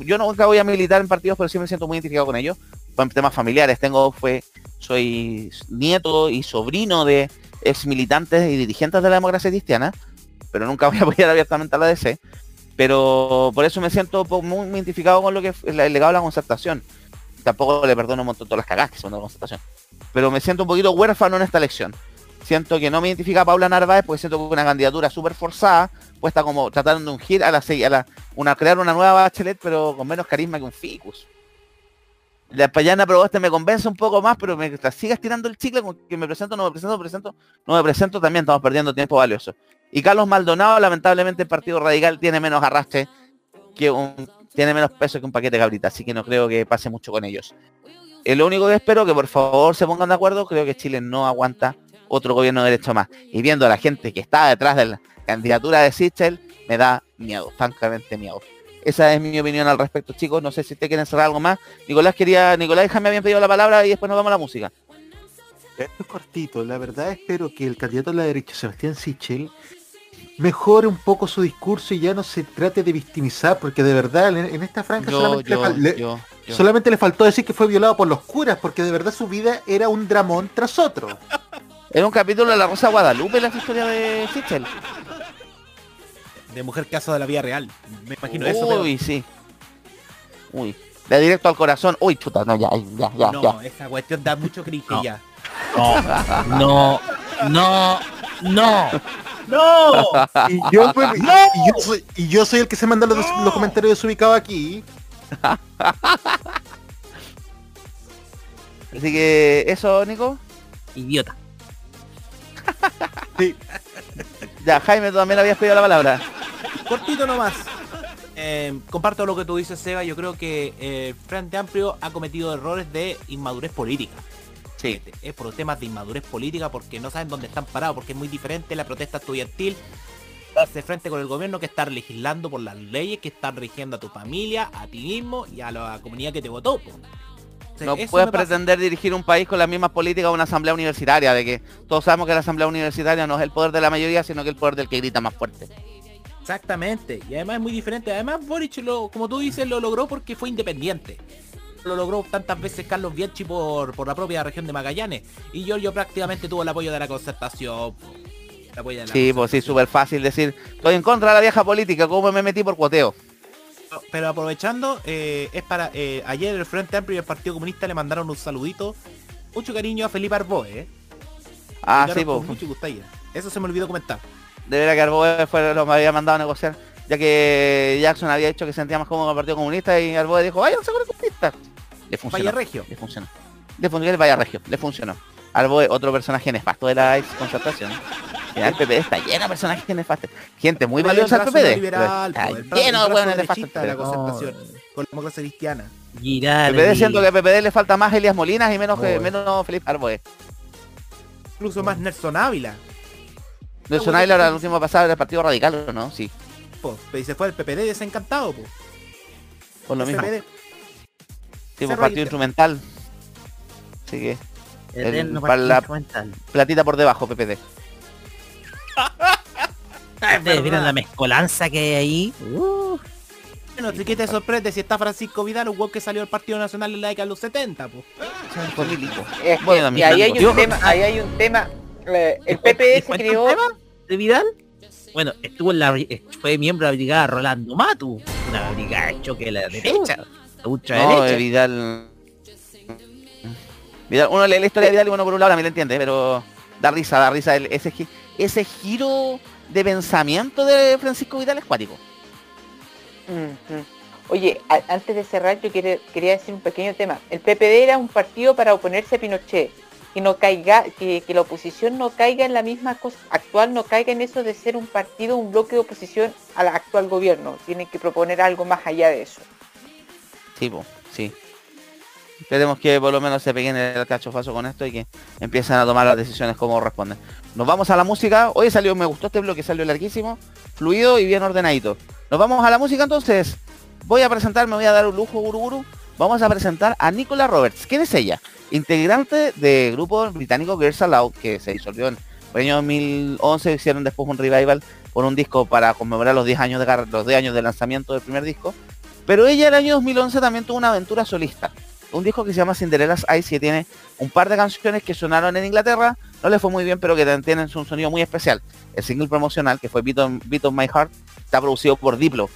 yo nunca voy a militar en partidos, pero sí me siento muy identificado con ellos. En temas familiares, tengo, fue, soy nieto y sobrino de ex militantes y dirigentes de la democracia cristiana, pero nunca voy a [LAUGHS] apoyar abiertamente a la DC. Pero por eso me siento muy identificado con lo que es el legado de la concertación. Tampoco le perdono un montón todas las cagadas que son de la concertación. Pero me siento un poquito huérfano en esta elección. Siento que no me identifica a Paula Narváez porque siento que una candidatura súper forzada, puesta como tratando de ungir a la, a la una crear una nueva bachelet, pero con menos carisma que un ficus. La payana este me convence un poco más, pero me sigas tirando el chicle con que me presento, no me presento, me presento, no me presento, también estamos perdiendo tiempo valioso. Y Carlos Maldonado, lamentablemente el Partido Radical tiene menos arrastre que un, tiene menos peso que un paquete de cabrita, así que no creo que pase mucho con ellos. Eh, lo único que espero que por favor se pongan de acuerdo, creo que Chile no aguanta otro gobierno de derecho más. Y viendo a la gente que está detrás de la candidatura de Sichel, me da miedo, francamente miedo. Esa es mi opinión al respecto, chicos. No sé si ustedes quieren cerrar algo más. Nicolás quería, Nicolás me habían pedido la palabra y después nos vamos a la música. Esto es cortito. La verdad espero que el candidato a la derecha, Sebastián Sichel, mejore un poco su discurso y ya no se trate de victimizar, porque de verdad en, esta franja solamente, le faltó decir que fue violado por los curas, porque de verdad su vida era un dramón tras otro. Era un capítulo de la Rosa Guadalupe la historia de Sichel. De mujer caso de la vida real. Me imagino eso. Uy, sí. Uy. De directo al corazón. Uy, chuta, no, ya, ya, ya. No, esa cuestión da mucho cringe ya. No, no, no, no. ¡No! [LAUGHS] Y yo, pues, y yo soy, y yo soy el que se manda los, los comentarios desubicados aquí. [LAUGHS] Así que eso, Nico. Idiota. Sí. Ya, Jaime, tú también habías pedido la palabra. Cortito nomás. Eh, comparto lo que tú dices, Seba. Yo creo que eh, Frente Amplio ha cometido errores de inmadurez política. Sí. Es por temas de inmadurez política porque no saben dónde están parados, porque es muy diferente la protesta estudiantil darse frente con el gobierno que estar legislando por las leyes que están rigiendo a tu familia, a ti mismo y a la comunidad que te votó. No puedes pretender dirigir un país con las mismas políticas de una asamblea universitaria, de que todos sabemos que la asamblea universitaria no es el poder de la mayoría, sino que el poder del que grita más fuerte. Exactamente. Y además es muy diferente. Además Boric, lo, como tú dices, lo logró porque fue independiente. Lo logró tantas veces Carlos Bianchi por, por la propia región de Magallanes. Y Giorgio prácticamente tuvo el apoyo de la concertación. El apoyo de la Sí, pues sí, súper fácil decir, estoy en contra de la vieja política, ¿cómo me metí por cuoteo? Pero aprovechando, eh, es para eh, ayer el Frente Amplio y el Partido Comunista le mandaron un saludito, mucho cariño a Felipe Arboe, ¿eh? Ah, sí, pues. mucho gusto ayer. Eso se me olvidó comentar. De veras que Arboe fue lo que me había mandado a negociar, ya que Jackson había dicho que se sentía más cómodo con el Partido Comunista y Arboe dijo, váyanse con el comunista. Le funcionó. Valle Regio. Le funcionó. Le funcionó el Valle Regio, le funcionó. Arboe, otro personaje nefasto de la ex concertación. El PPD está lleno de personajes necestos. Gente muy valiosa el al PPD. Está lleno de hueones nefastos. la concertación, con la democracia cristiana. Girardi. PPD siento que a PPD le falta más Elias Molinas y menos, que, Oh. menos Felipe Arboe. Incluso más Nelson Ávila. Nelson bueno, Ávila era el último pasado del Partido Radical, ¿o ¿no? Sí, po. Y se fue el PPD desencantado, po. por lo mismo. Tipo partido instrumental. Así que, el- para la- platita por debajo, PPD. Ustedes vieron la mezcolanza que hay ahí. Uh, Bueno, si que te sorprende si está Francisco Vidal, un que salió del Partido Nacional en la década de los 70, po. Fue milico. Es que- Bueno, y ahí hay un tema, ahí hay un tema. eh, el PPD ¿Les se cuento creó. de Vidal? Bueno, estuvo en la bri- fue miembro de la brigada Rolando Matu, una brigada de choque de la derecha, la ultraderecha. No, eh, Vidal. Vidal, uno lee la historia de Vidal y uno por un lado también lo entiende, pero da risa, da risa el- ese, gi- ese giro de pensamiento de Francisco Vidal es cuático. Ujú. Oye, a- antes de cerrar yo quiere- quería decir un pequeño tema. El PPD era un partido para oponerse a Pinochet. Que no caiga, que, que la oposición no caiga en la misma cosa actual, no caiga en eso de ser un partido, un bloque de oposición al actual gobierno. Tienen que proponer algo más allá de eso. Sí, sí. Esperemos que por lo menos se peguen el cachofazo con esto y que empiecen a tomar las decisiones como responden. Nos vamos a la música. Hoy salió, me gustó este bloque, salió larguísimo, fluido y bien ordenadito. Nos vamos a la música entonces. Voy a presentar, me voy a dar un lujo, guru. Vamos a presentar a Nicola Roberts. ¿Quién es ella? Integrante del grupo británico Girls Aloud, que se disolvió en el año 2011, hicieron después un revival por un disco para conmemorar los 10 años de, los 10 años de lanzamiento del primer disco. Pero ella el año 2011 también tuvo una aventura solista. Un disco que se llama Cinderella's Eyes que tiene un par de canciones que sonaron en Inglaterra. No le fue muy bien, pero que tienen un sonido muy especial. El single promocional, que fue Beat on, Beat on My Heart, está producido por Diplo,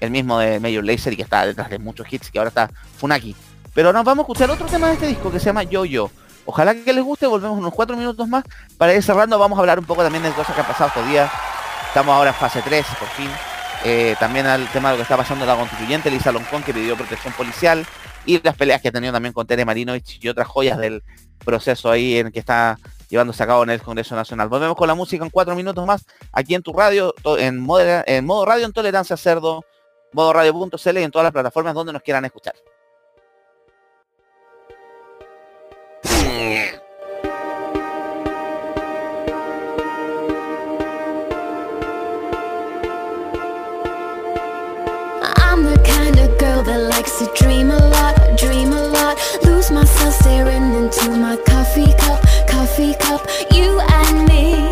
el mismo de Major Lazer y que está detrás de muchos hits, que ahora está Funaki. Pero nos vamos a escuchar otro tema de este disco que se llama Yo Yo. Ojalá que les guste, volvemos unos cuatro minutos más. Para ir cerrando vamos a hablar un poco también de cosas que han pasado estos días. Estamos ahora en fase 3, por fin. Eh, también al tema de lo que está pasando en la constituyente, Lisa Loncón, que pidió protección policial, y las peleas que ha tenido también con Tere Marinovich y otras joyas del proceso ahí en que está llevándose a cabo en el Congreso Nacional. Volvemos con la música en cuatro minutos más, aquí en tu radio, en, modo- radio en tolerancia cerdo, modo radio.cl y en todas las plataformas donde nos quieran escuchar. Lose myself staring into my coffee cup, coffee cup. You and me,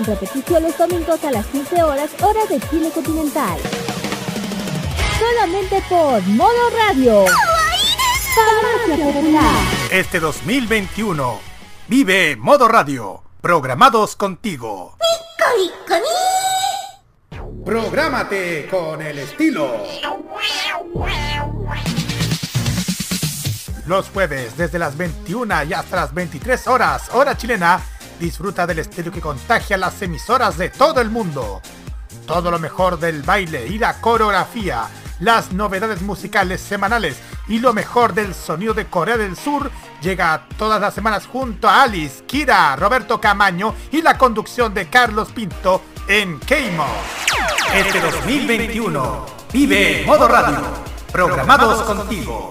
con repetición los domingos a las 15 horas hora de Chile continental. Solamente por Modo Radio. Este 2021, vive Modo Radio, programados contigo. Prográmate con el estilo. Los jueves desde las 21 y hasta las 23 horas, hora chilena, disfruta del estilo que contagia las emisoras de todo el mundo. Todo lo mejor del baile y la coreografía, las novedades musicales semanales y lo mejor del sonido de Corea del Sur llega todas las semanas junto a Alice, Kira, Roberto Camaño y la conducción de Carlos Pinto en Keimo. Este 2021, vive Modo Radio, programados contigo.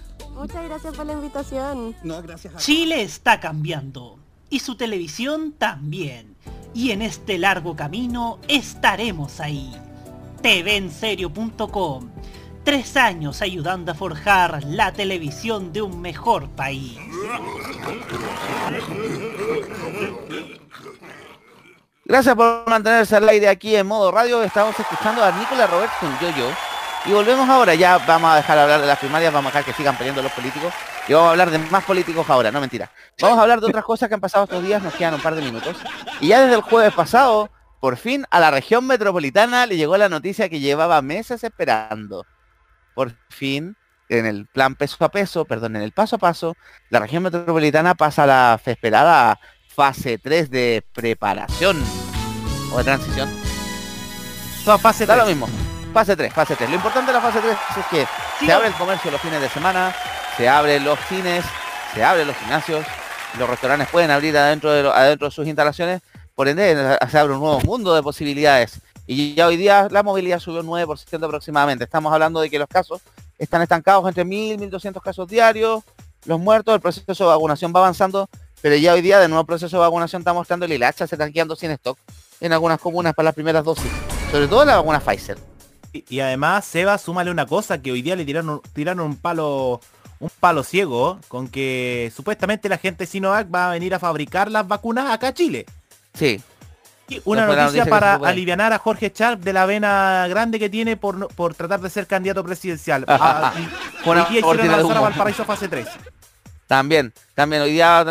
Muchas gracias por la invitación. No, gracias a Chile está cambiando y su televisión también. Y en este largo camino estaremos ahí. TVenserio.com. Tres años ayudando a forjar la televisión de un mejor país. Gracias por mantenerse al aire aquí en modo radio. Estamos escuchando a Nicolás Roberts con Yoyo. Y volvemos ahora, ya vamos a dejar de hablar de las primarias, vamos a dejar que sigan peleando los políticos. Y vamos a hablar de más políticos ahora, no mentira. Vamos a hablar de otras cosas que han pasado estos días, nos quedan un par de minutos. Y ya desde el jueves pasado, por fin a la región metropolitana le llegó la noticia que llevaba meses esperando. Por fin, en el plan peso a peso, perdón, en el paso a paso, la región metropolitana pasa a la esperada fase 3 de preparación o de transición. Toda fase Da lo 3. mismo. Fase 3, fase 3. Lo importante de la fase 3 es que se abre el comercio los fines de semana, se abren los cines, se abren los gimnasios, los restaurantes pueden abrir adentro de, lo- adentro de sus instalaciones, por ende eh, se abre un nuevo mundo de posibilidades. Y ya hoy día la movilidad subió un 9% aproximadamente. Estamos hablando de que los casos están estancados entre 1.000 1.200 casos diarios, los muertos, el proceso de vacunación va avanzando, pero ya hoy día de nuevo el proceso de vacunación está mostrando el hilacha, se están quedando sin stock en algunas comunas para las primeras dosis, sobre todo la vacuna Pfizer. Y, y además, Seba, súmale una cosa, que hoy día le tiraron, tiraron un palo un palo ciego con que supuestamente la gente de Sinovac va a venir a fabricar las vacunas acá a Chile. Sí. Y una noticia para aliviar a Jorge Sharp de la vena grande que tiene por, por tratar de ser candidato presidencial. Ah, y- Fue una hoy día cortina hicieron de lanzar a humo. Valparaíso fase 3. También, también hoy día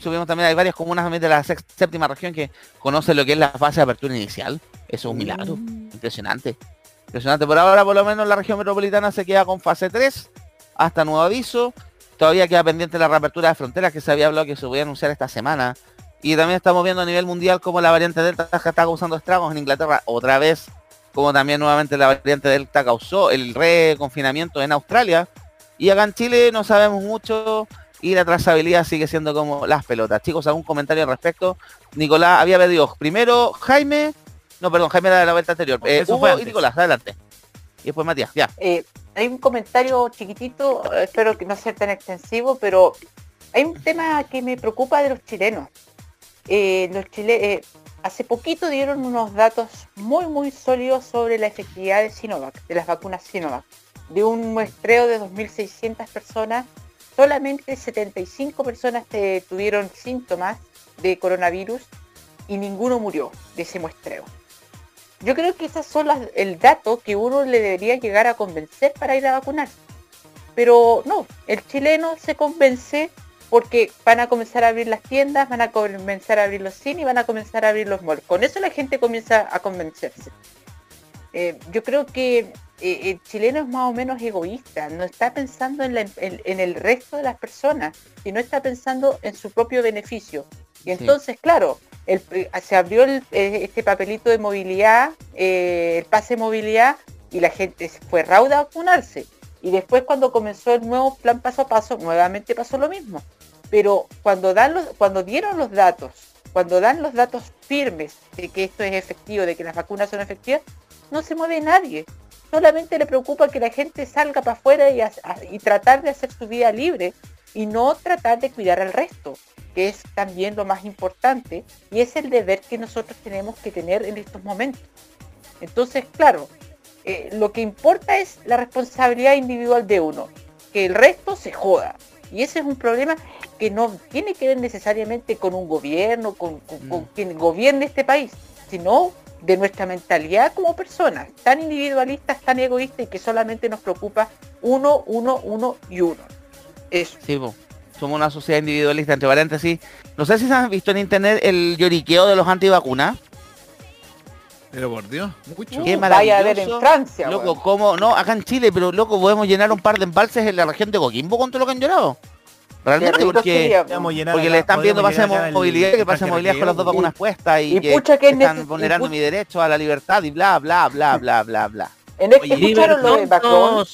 subimos también, hay varias comunas también de la séptima región que conocen lo que es la fase de apertura inicial. Eso es un milagro. Impresionante. Impresionante. Por ahora, por lo menos, la región metropolitana se queda con fase 3 hasta nuevo aviso. Todavía queda pendiente la reapertura de fronteras que se había hablado que se voy a anunciar esta semana. Y también estamos viendo a nivel mundial como la variante Delta está causando estragos en Inglaterra otra vez. Como también nuevamente la variante Delta causó el reconfinamiento en Australia. Y acá en Chile no sabemos mucho y la trazabilidad sigue siendo como las pelotas. Chicos, ¿algún comentario al respecto? Nicolás había pedido primero Jaime, no, perdón, Jaime era de la vuelta anterior. Eh, Eso fue Hugo y. Nicolás, adelante. Y después Matías, ya. Eh, hay un comentario chiquitito, eh, espero que no sea tan extensivo, pero hay un tema que me preocupa de los chilenos. Eh, los chile eh, hace poquito dieron unos datos muy muy sólidos sobre la efectividad de Sinovac, de las vacunas Sinovac. De un muestreo de 2.600 personas, solamente 75 personas eh, tuvieron síntomas de coronavirus y ninguno murió de ese muestreo. Yo creo que esas son las, el dato que uno le debería llegar a convencer para ir a vacunarse. Pero no, el chileno se convence porque van a comenzar a abrir las tiendas, van a comenzar a abrir los cines van a comenzar a abrir los malls. Con eso la gente comienza a convencerse. Eh, yo creo que eh, el chileno es más o menos egoísta, no está pensando en, la- en- en el resto de las personas, sino está pensando en su propio beneficio. Y entonces, claro, eh, se abrió eh, este papelito de movilidad, eh, el pase de movilidad, y la gente fue rauda a vacunarse. Y después cuando comenzó el nuevo plan paso a paso, nuevamente pasó lo mismo. Pero cuando, dan los, cuando dieron los datos, cuando dan los datos firmes de que esto es efectivo, de que las vacunas son efectivas, no se mueve nadie. Solamente le preocupa que la gente salga para afuera y tratar de hacer su vida libre y no tratar de cuidar al resto, que es también lo más importante y es el deber que nosotros tenemos que tener en estos momentos. Entonces, claro, eh, lo que importa es la responsabilidad individual de uno, que el resto se joda. Y ese es un problema que no tiene que ver necesariamente con un gobierno, con, con- con quien gobierne este país, sino de nuestra mentalidad como personas, tan individualistas, tan egoístas y que solamente nos preocupa uno, uno, uno y uno. Eso. Sí, po. somos una sociedad individualista, entre paréntesis. No sé si se han visto en internet el lloriqueo de los antivacunas. Pero por Dios, mucho. Qué Uh, vaya a ver en. Francia, Loco, weón. como, no, acá en Chile, pero loco, podemos llenar un par de embalses en la región de Coquimbo con todo lo que han llorado. Realmente, porque, le están pidiendo pase de movilidad, el que pase movilidad con las dos vacunas puestas y, y que, pucha que es están y vulnerando mi derecho a la libertad y bla, bla, bla, bla, bla, bla, bla. En este Oye, escucharon lo de Macron.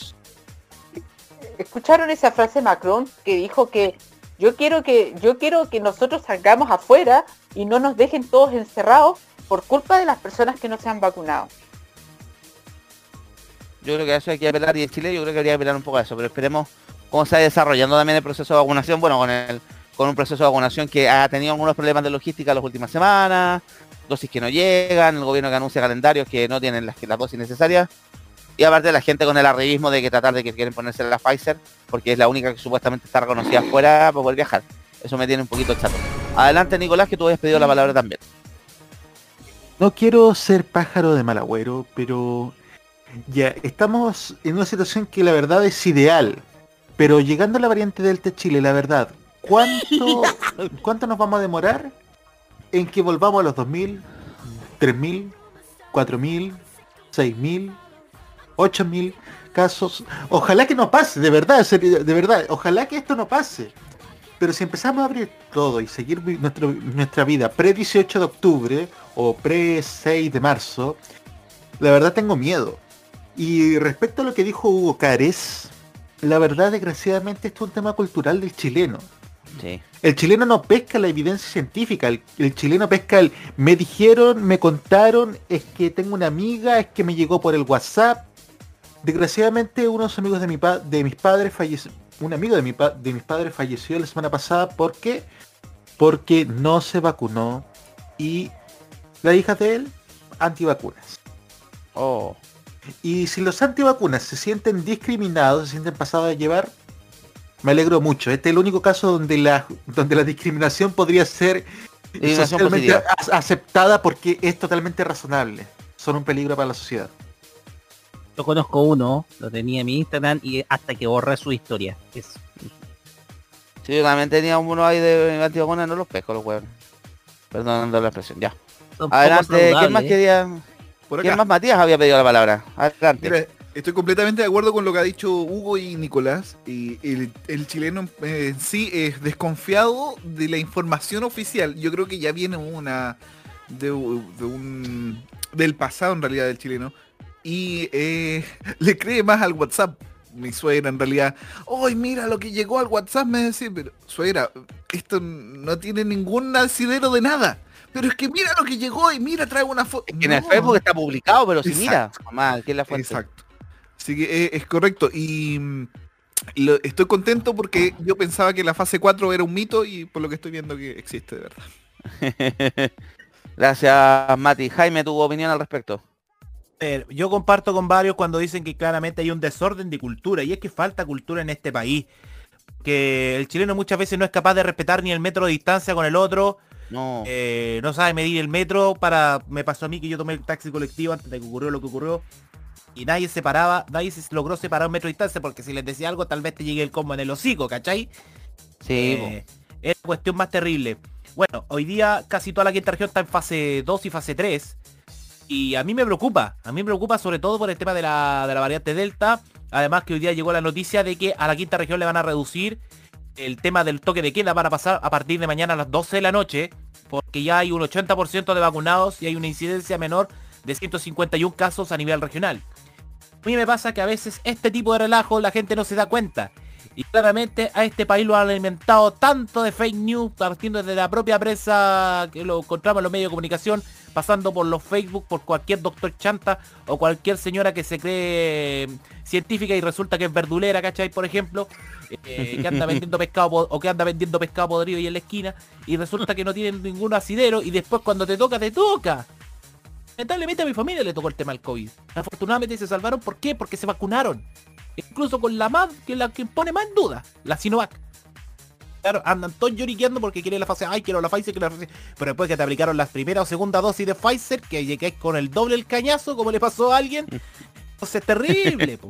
Escucharon esa frase de Macron que dijo que yo quiero que yo quiero que nosotros salgamos afuera y no nos dejen todos encerrados por culpa de las personas que no se han vacunado. Yo creo que eso hay que apelar y en Chile yo creo que habría que apelar un poco a eso, pero esperemos cómo se va desarrollando también el proceso de vacunación, bueno, con el con un proceso de vacunación que ha tenido algunos problemas de logística las últimas semanas, dosis que no llegan, el gobierno que anuncia calendarios que no tienen las, las dosis necesarias, y aparte la gente con el arribismo de que tratar de que quieren ponerse la Pfizer, porque es la única que supuestamente está reconocida afuera para poder viajar. Eso me tiene un poquito chato. Adelante Nicolás, que tú habías pedido la palabra también. No quiero ser pájaro de mal agüero, pero ya estamos en una situación que la verdad es ideal. Pero llegando a la variante Delta Chile, la verdad, ¿cuánto, [LAUGHS] ¿cuánto nos vamos a demorar en que volvamos a los 2.000, 3.000, 4.000, 6.000, 8.000 casos? Ojalá que no pase, de verdad, de verdad, ojalá que esto no pase. Pero si empezamos a abrir todo y seguir nuestro- nuestra vida pre-18 de octubre o pre-6 de marzo, la verdad tengo miedo. Y respecto a lo que dijo Hugo Cares, la verdad desgraciadamente esto es un tema cultural del chileno. Sí. El chileno no pesca la evidencia científica, el, el chileno pesca el me dijeron, me contaron, es que tengo una amiga, es que me llegó por el WhatsApp. Desgraciadamente unos amigos de, mi pa- de mis padres falleció, un amigo de, mi pa- de mis padres falleció la semana pasada porque porque no se vacunó y la hija de él antivacunas. Oh. Y si los antivacunas se sienten discriminados, se sienten pasados a llevar, me alegro mucho. Este es el único caso donde la, donde la discriminación podría ser socialmente aceptada porque es totalmente razonable. Son un peligro para la sociedad. Yo conozco uno, lo tenía en mi Instagram y hasta que borré su historia. Es- Sí, yo también tenía uno ahí de antivacunas, no los pesco los huevos. Perdonando la expresión, ya. son Adelante, ¿quién más saludables. quería? Por ¿Quién acá. más Matías había pedido la palabra? Adelante. Mira, estoy completamente de acuerdo con lo que ha dicho Hugo y Nicolás. Y el, el chileno eh, en sí es desconfiado de la información oficial. Yo creo que ya viene una de un del pasado en realidad del chileno. Y eh, [LAUGHS] le cree más al WhatsApp. Mi suegra en realidad. ¡Ay, mira lo que llegó al WhatsApp! Me decía, pero suegra, esto no tiene ningún asidero de nada. Pero es que mira lo que llegó y mira, trae una foto. En el Facebook está publicado, pero si mira, mamá, ¿qué es la fuente? Exacto. Así que eh, es correcto. Y mm, lo- estoy contento porque yo pensaba que la fase 4 era un mito y por lo que estoy viendo que existe de verdad. [LAUGHS] Gracias, Mati. Jaime, tu opinión al respecto. Eh, yo comparto con varios cuando dicen que claramente hay un desorden de cultura y es que falta cultura en este país. Que el chileno muchas veces no es capaz de respetar ni el metro de distancia con el otro. No. Eh, no sabe medir el metro para... Me pasó a mí que yo tomé el taxi colectivo antes de que ocurrió lo que ocurrió. Y nadie se paraba, nadie se logró separar un metro de distancia porque si les decía algo tal vez te llegue el combo en el hocico, ¿cachai? Sí, Eh, es la cuestión más terrible. Bueno, hoy día casi toda la quinta región está en fase 2 y fase 3. Y a mí me preocupa, a mí me preocupa sobre todo por el tema de la, de la variante Delta. Además que hoy día llegó la noticia de que a la quinta región le van a reducir el tema del toque de queda, van a pasar a partir de mañana a las 12 de la noche, porque ya hay un 80% de vacunados y hay una incidencia menor de 151 casos a nivel regional. A mí me pasa que a veces este tipo de relajo la gente no se da cuenta. Y claramente a este país lo han alimentado tanto de fake news, partiendo desde la propia prensa que lo encontramos en los medios de comunicación, pasando por los Facebook, por cualquier doctor chanta o cualquier señora que se cree científica y resulta que es verdulera, ¿cachai? Por ejemplo, eh, que anda vendiendo pescado o que anda vendiendo pescado podrido ahí en la esquina y resulta que no tienen ningún asidero y después cuando te toca, te toca. Lamentablemente a mi familia le tocó el tema del COVID. Afortunadamente se salvaron, ¿por qué? Porque se vacunaron. Incluso con la más, que la que pone más en duda, la Sinovac. Claro, andan todos lloriqueando porque quieren la fase, ay, quiero la Pfizer, quiero la Pfizer. Pero después que te aplicaron las primera o segunda dosis de Pfizer, que llegáis con el doble el cañazo, como le pasó a alguien, [LAUGHS] entonces es terrible, po.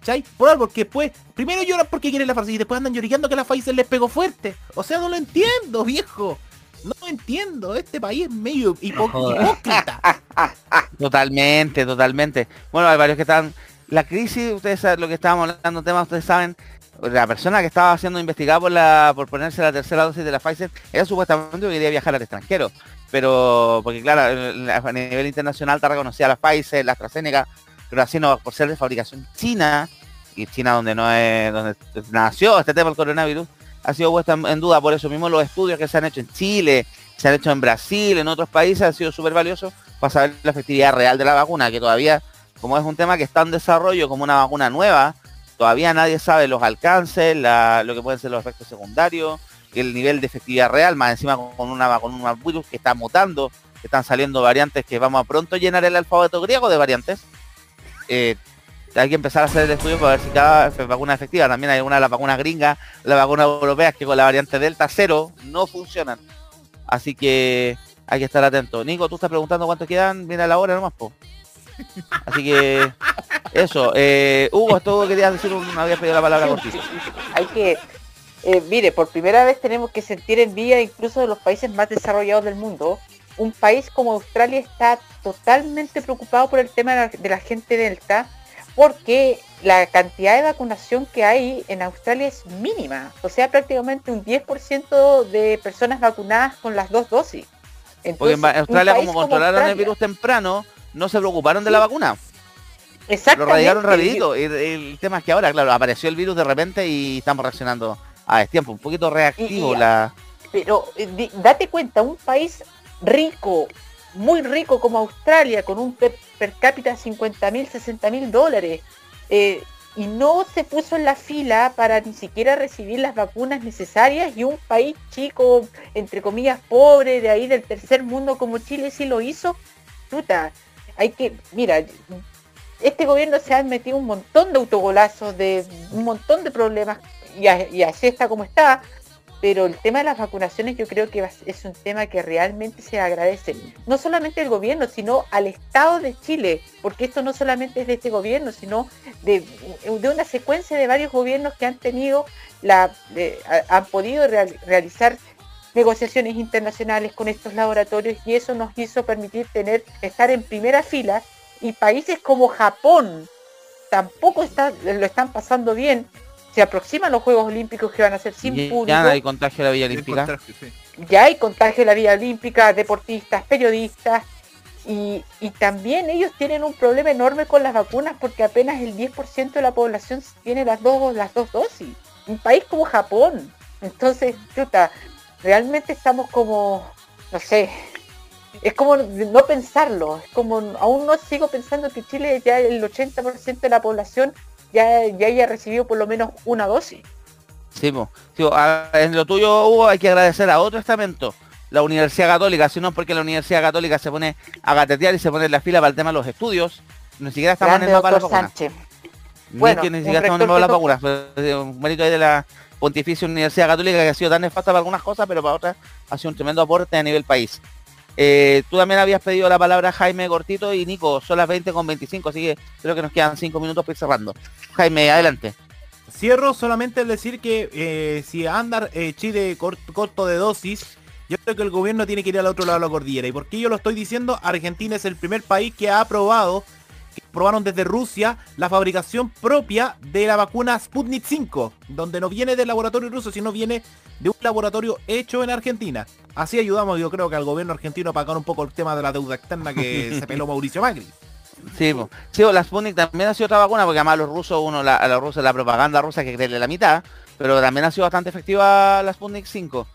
¿Cachai? Por algo, porque después, primero lloran porque quieren la Pfizer y después andan lloriqueando que la Pfizer les pegó fuerte. O sea, no lo entiendo, viejo. No lo entiendo. Este país es medio hipo- hipócrita. [LAUGHS] Totalmente, totalmente. Bueno, hay varios que están... La crisis, ustedes saben lo que estábamos hablando, tema, ustedes saben, la persona que estaba siendo investigada por la por ponerse la tercera dosis de la Pfizer era supuestamente que quería viajar al extranjero. Pero, porque claro, a nivel internacional está reconocida la Pfizer, la AstraZeneca, pero así no, por ser de fabricación china, y China donde no es, donde nació este tema del coronavirus, ha sido puesta en, en duda. Por eso mismo los estudios que se han hecho en Chile, se han hecho en Brasil, en otros países, han sido súper valiosos para saber la efectividad real de la vacuna, que todavía, como es un tema que está en desarrollo como una vacuna nueva, todavía nadie sabe los alcances, la- lo que pueden ser los efectos secundarios, el nivel de efectividad real, más encima con, una con un virus que está mutando, que están saliendo variantes que vamos a pronto llenar el alfabeto griego de variantes. Eh, hay que empezar a hacer el estudio para ver si cada vacuna es efectiva. También hay algunas de las vacunas gringas, las vacunas europeas que con la variante Delta cero no funcionan. Así que hay que estar atento. Nico, tú estás preguntando cuánto quedan, mira la hora nomás, po. Así que eso. Eh, Hugo, esto querías decir, un, habías pedido la palabra contigo. Hay que, eh, mire, por primera vez tenemos que sentir envidia incluso de los países más desarrollados del mundo. Un país como Australia está totalmente preocupado por el tema de la, gente delta, porque la cantidad de vacunación que hay en Australia es mínima. O sea, prácticamente un 10% de personas vacunadas con las dos dosis. Porque Entonces, en un Australia, como controlaron el virus temprano, no se preocuparon de la vacuna. Lo Exactamente. radicaron rapidito. El, el tema es que ahora, claro, apareció el virus de repente y estamos reaccionando a destiempo. Un poquito reactivo Y- y- la... Pero eh, date cuenta, un país rico, muy rico como Australia, con un per, per cápita de 50 mil, 60 mil dólares, eh, y no se puso en la fila para ni siquiera recibir las vacunas necesarias, y un país chico, entre comillas, pobre, de ahí del tercer mundo como Chile sí lo hizo, puta, hay que, mira, este gobierno se ha metido un montón de autogolazos, de un montón de problemas, y, así está como está, pero el tema de las vacunaciones yo creo que es un tema que realmente se agradece, no solamente al gobierno, sino al Estado de Chile, porque esto no solamente es de este gobierno, sino de, de una secuencia de varios gobiernos que han tenido, la, han podido real- realizar negociaciones internacionales con estos laboratorios y eso nos hizo permitir tener, estar en primera fila y países como Japón tampoco está, lo están pasando bien. Se aproximan los Juegos Olímpicos que van a ser sin Ya público. no hay contagio de la Villa Olímpica. Ya hay contagio en la vía olímpica, deportistas, periodistas. Y, y también ellos tienen un problema enorme con las vacunas porque apenas el 10% de la población tiene las dos, las dos dosis. Un país como Japón. Entonces, chuta, realmente estamos como, no sé, es como no pensarlo. Es como, aún no sigo pensando que Chile ya el 80% de la población ya, ya haya recibido por lo menos una dosis. Sí. Ah, en lo tuyo, Hugo, hay que agradecer a otro estamento, la Universidad Católica, si no es porque la Universidad Católica se pone a gatetear y se pone en la fila para el tema de los estudios, ni siquiera estamos en el mapa de las doctor vacunas. Sánchez. Ni Bueno, que ni un siquiera estamos en el mapa de las rector vacunas. pero, Un mérito ahí de la Pontificia Universidad Católica que ha sido tan nefasta para algunas cosas, pero para otras ha sido un tremendo aporte a nivel país. Eh, tú también habías pedido la palabra Jaime Cortito y Nico, son las 20 con 25, así que creo que nos quedan 5 minutos para ir cerrando. Jaime, adelante. Cierro solamente el decir que eh, si anda eh, Chile cort- corto de dosis, yo creo que el gobierno tiene que ir al otro lado de la cordillera. ¿Y por qué yo lo estoy diciendo? Argentina es el primer país que ha aprobado, que aprobaron desde Rusia, la fabricación propia de la vacuna Sputnik 5, donde no viene del laboratorio ruso, sino viene de un laboratorio hecho en Argentina. Así ayudamos, yo creo que al gobierno argentino a pagar un poco el tema de la deuda externa que [LAUGHS] se peló Mauricio Macri. Sí, po. sí po, la Sputnik también ha sido otra vacuna, porque además los rusos, uno, la, a los rusos la propaganda rusa que creerle la mitad, pero también ha sido bastante efectiva la Sputnik 5.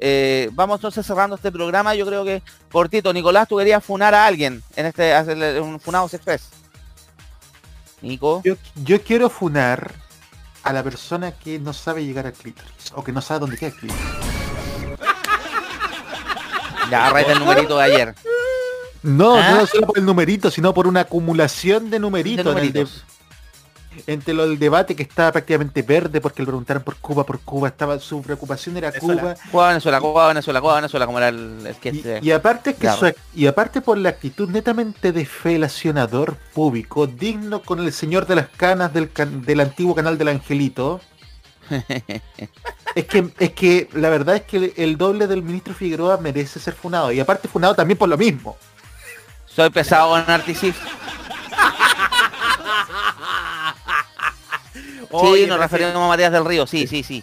Eh, vamos entonces cerrando este programa, yo creo que cortito, Nicolás, tú querías funar a alguien en este, hacerle un Funados Express. Nico. Yo, yo quiero funar a la persona que no sabe llegar al clítoris o que no sabe dónde queda el clítoris. [LAUGHS] Ya, arraita el numerito de ayer. No, ¿Ah? no solo por el numerito, sino por una acumulación de numeritos. De en el de- numeritos. Entre lo del debate que estaba prácticamente verde porque le preguntaron por Cuba, por Cuba, estaba su preocupación era Cuba. Cuba, Venezuela, Cuba, Venezuela, Cuba, Venezuela, como era el, el sketch de- Y aparte es que Claro. su- y aparte por la actitud netamente defelacionador público, digno con el señor de las canas del, can- del antiguo canal del Angelito. [LAUGHS] es que es que la verdad es que el, el doble del ministro Figueroa merece ser funado y aparte funado también por lo mismo. Soy pesado con [LAUGHS] Sí, Oye, nos referimos a Matías del Río, sí, sí, sí.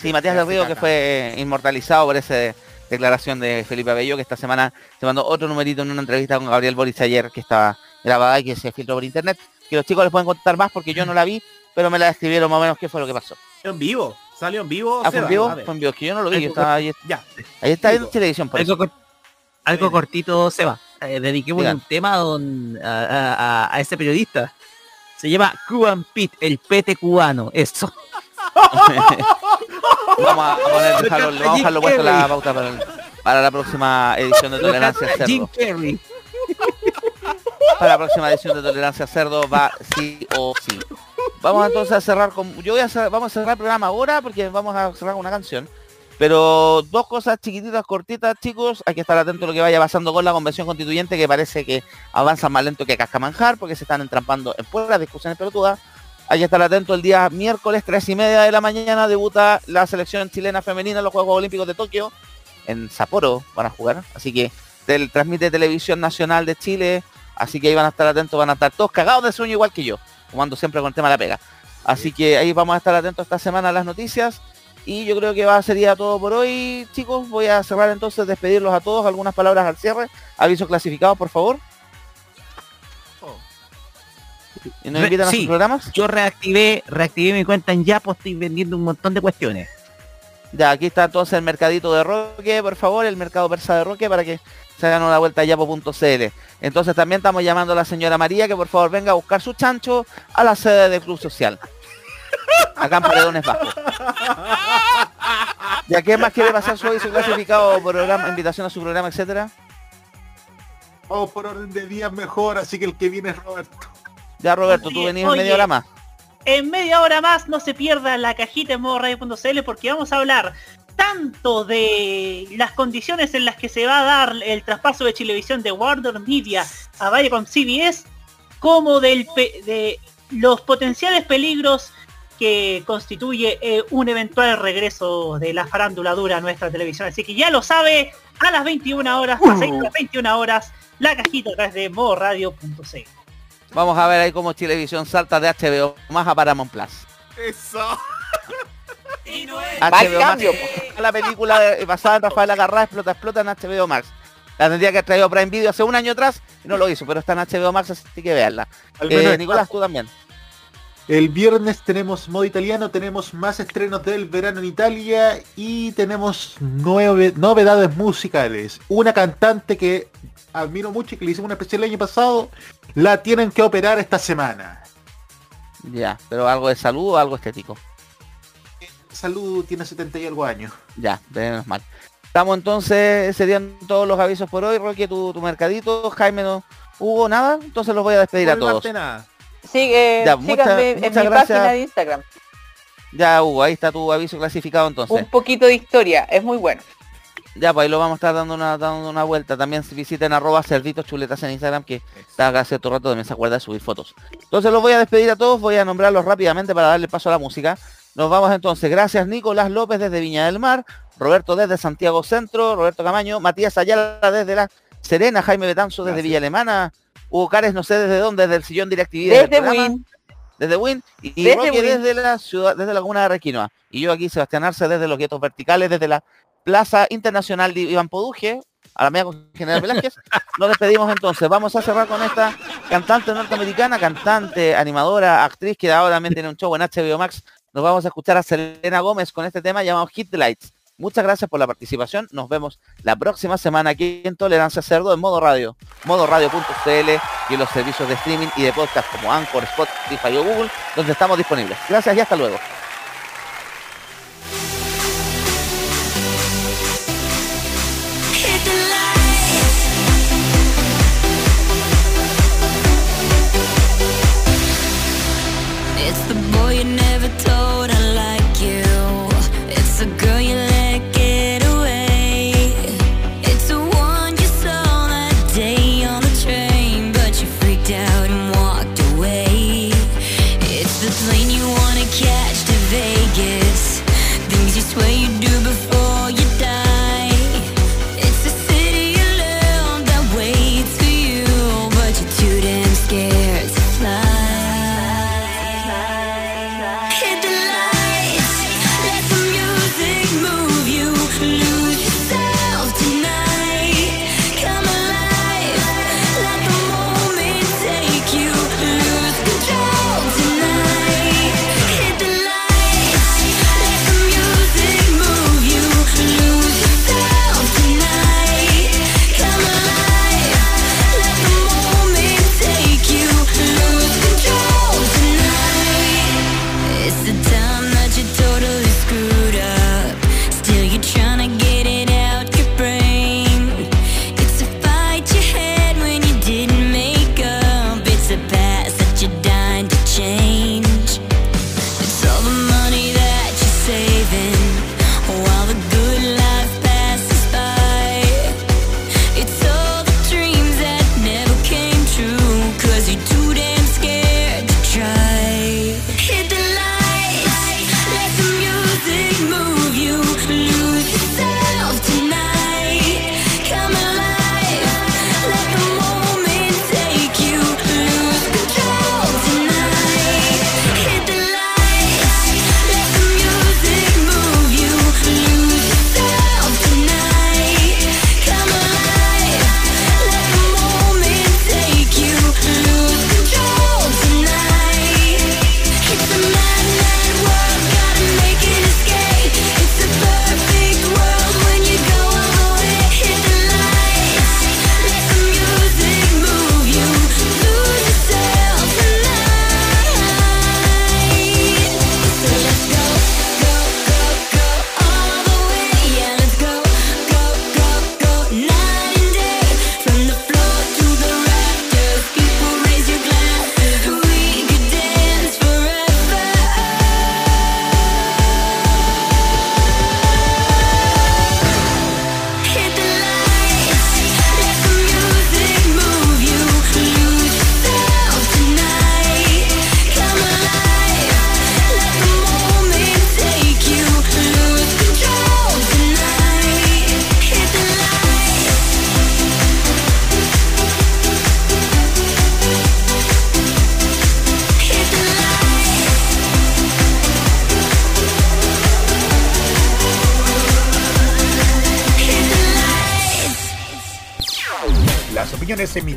Sí, [LAUGHS] Matías del Río que fue eh, inmortalizado por esa declaración de Felipe Abello, que esta semana se mandó otro numerito en una entrevista con Gabriel Boris ayer, que estaba grabada y que se filtró por internet. Que los chicos les pueden contar más porque yo no la vi, pero me la describieron más o menos qué fue lo que pasó. en vivo. Salió en vivo. Ah, fue en vivo, fue en vivo, es que yo no lo vi, yo estaba ahí, Ya. ahí está en televisión por Algo, eso. algo cortito, Seba. Eh, dediquémosle Digan. un tema a, don- a, a- a- a ese periodista. Se llama Cuban Pete, el pete cubano. Eso. [LAUGHS] Vamos a poner, dejarlo, vamos a dejarlo puesto la pauta para, el- para la próxima edición de Tolerancia Cerdo. Jim Carrey. Para la próxima edición de Tolerancia Cerdo va sí o sí. Vamos entonces a cerrar con... Yo voy a cer- vamos a cerrar el programa ahora porque vamos a cerrar con una canción. Pero dos cosas chiquititas, cortitas, chicos. Hay que estar atentos a lo que vaya pasando con la convención constituyente, que parece que avanza más lento que cascamanjar, porque se están entrampando en puras discusiones pelotudas. Hay que estar atento el día miércoles, tres y media de la mañana, debuta la selección chilena femenina en los Juegos Olímpicos de Tokio. En Sapporo van a jugar. Así que tel- transmite Televisión Nacional de Chile. Así que ahí van a estar atentos, van a estar todos cagados de sueño igual que yo. como ando siempre con el tema de la pega. Así que ahí vamos a estar atentos esta semana a las noticias. Y yo creo que va sería todo por hoy, chicos. Voy a cerrar entonces, despedirlos a todos. Algunas palabras al cierre. Aviso clasificado, por favor. ¿Y nos Re- invitan a sí, sus programas? Yo reactivé, reactivé mi cuenta en Yapo, estoy vendiendo un montón de cuestiones. Ya, aquí está entonces el mercadito de Roque, por favor, el mercado persa de Roque para que se hagan una vuelta a yapo.cl. Entonces también estamos llamando a la señora María que por favor venga a buscar su chancho a la sede del Club Social. Acá en Paredones Bajo. ¿Y a qué más quiere pasar su aviso clasificado, programa, invitación a su programa, etcétera? Vamos por orden de días mejor, así que el que viene es Roberto. Ya Roberto, tú venís en media hora más. En media hora más no se pierda la cajita en modo radio.cl porque vamos a hablar tanto de las condiciones en las que se va a dar el traspaso de Chilevisión de Warner Media a Viacom CBS como del de los potenciales peligros que constituye eh, un eventual regreso de la farándula dura a nuestra televisión. Así que ya lo sabe, a las 21 horas, a las 21 horas, la cajita a través de modo radio.cl. Vamos a ver ahí cómo Chilevisión salta de HBO más a Paramount Plus. Eso. [LAUGHS] HBO cambio, Max. La película de- basada en Rafael Agarrá explota, explota en HBO Max. La tendría que haber traído Prime Video hace un año atrás y no lo hizo, pero está en HBO Max, así que veanla. Eh. Nicolás, tú también. El viernes tenemos modo italiano, tenemos más estrenos del verano en Italia y tenemos nueve novedades musicales. Una cantante que admiro mucho y que le hicimos una especial el año pasado, la tienen que operar esta semana. Ya, pero algo de salud o algo estético. Salud tiene 70 y algo años. Ya, menos mal. Estamos entonces, serían todos los avisos por hoy. Roque, tu, tu mercadito. Jaime, no hubo nada. Entonces los voy a despedir a Por todos. parte Sigue, Ya, síganme muchas- en mi gracias. página de Instagram. Ya, Hugo, ahí está tu aviso clasificado entonces. Un poquito de historia, es muy bueno. Ya, pues ahí lo vamos a estar dando una, dando una vuelta. También si visiten arroba cerditos chuletas en Instagram, que está hace todo rato también se acuerda de subir fotos. Entonces los voy a despedir a todos, voy a nombrarlos rápidamente para darle paso a la música. Nos vamos entonces. Gracias Nicolás López desde Viña del Mar, Roberto desde Santiago Centro, Roberto Camaño, Matías Ayala desde La Serena, Jaime Betanzo desde Villa Alemana, Hugo Cares no sé desde dónde, desde el sillón DirecTV. Desde. Win. Desde Win y, y Desde Roque Win. desde la ciudad, desde la comuna de Requinoa. Y yo aquí, Sebastián Arce, desde los guetos verticales, desde la Plaza Internacional de Iván Poduje, a la media con General Velázquez. [LAUGHS] Nos despedimos entonces. Vamos a cerrar con esta cantante norteamericana, cantante, animadora, actriz que ahora también tiene un show en HBO Max. Nos vamos a escuchar a Selena Gómez con este tema llamado Hit the Lights. Muchas gracias por la participación. Nos vemos la próxima semana aquí en Tolerancia Cerdo en modo radio, modo radio.cl y en los servicios de streaming y de podcast como Anchor, Spotify o Google, donde estamos disponibles. Gracias y hasta luego.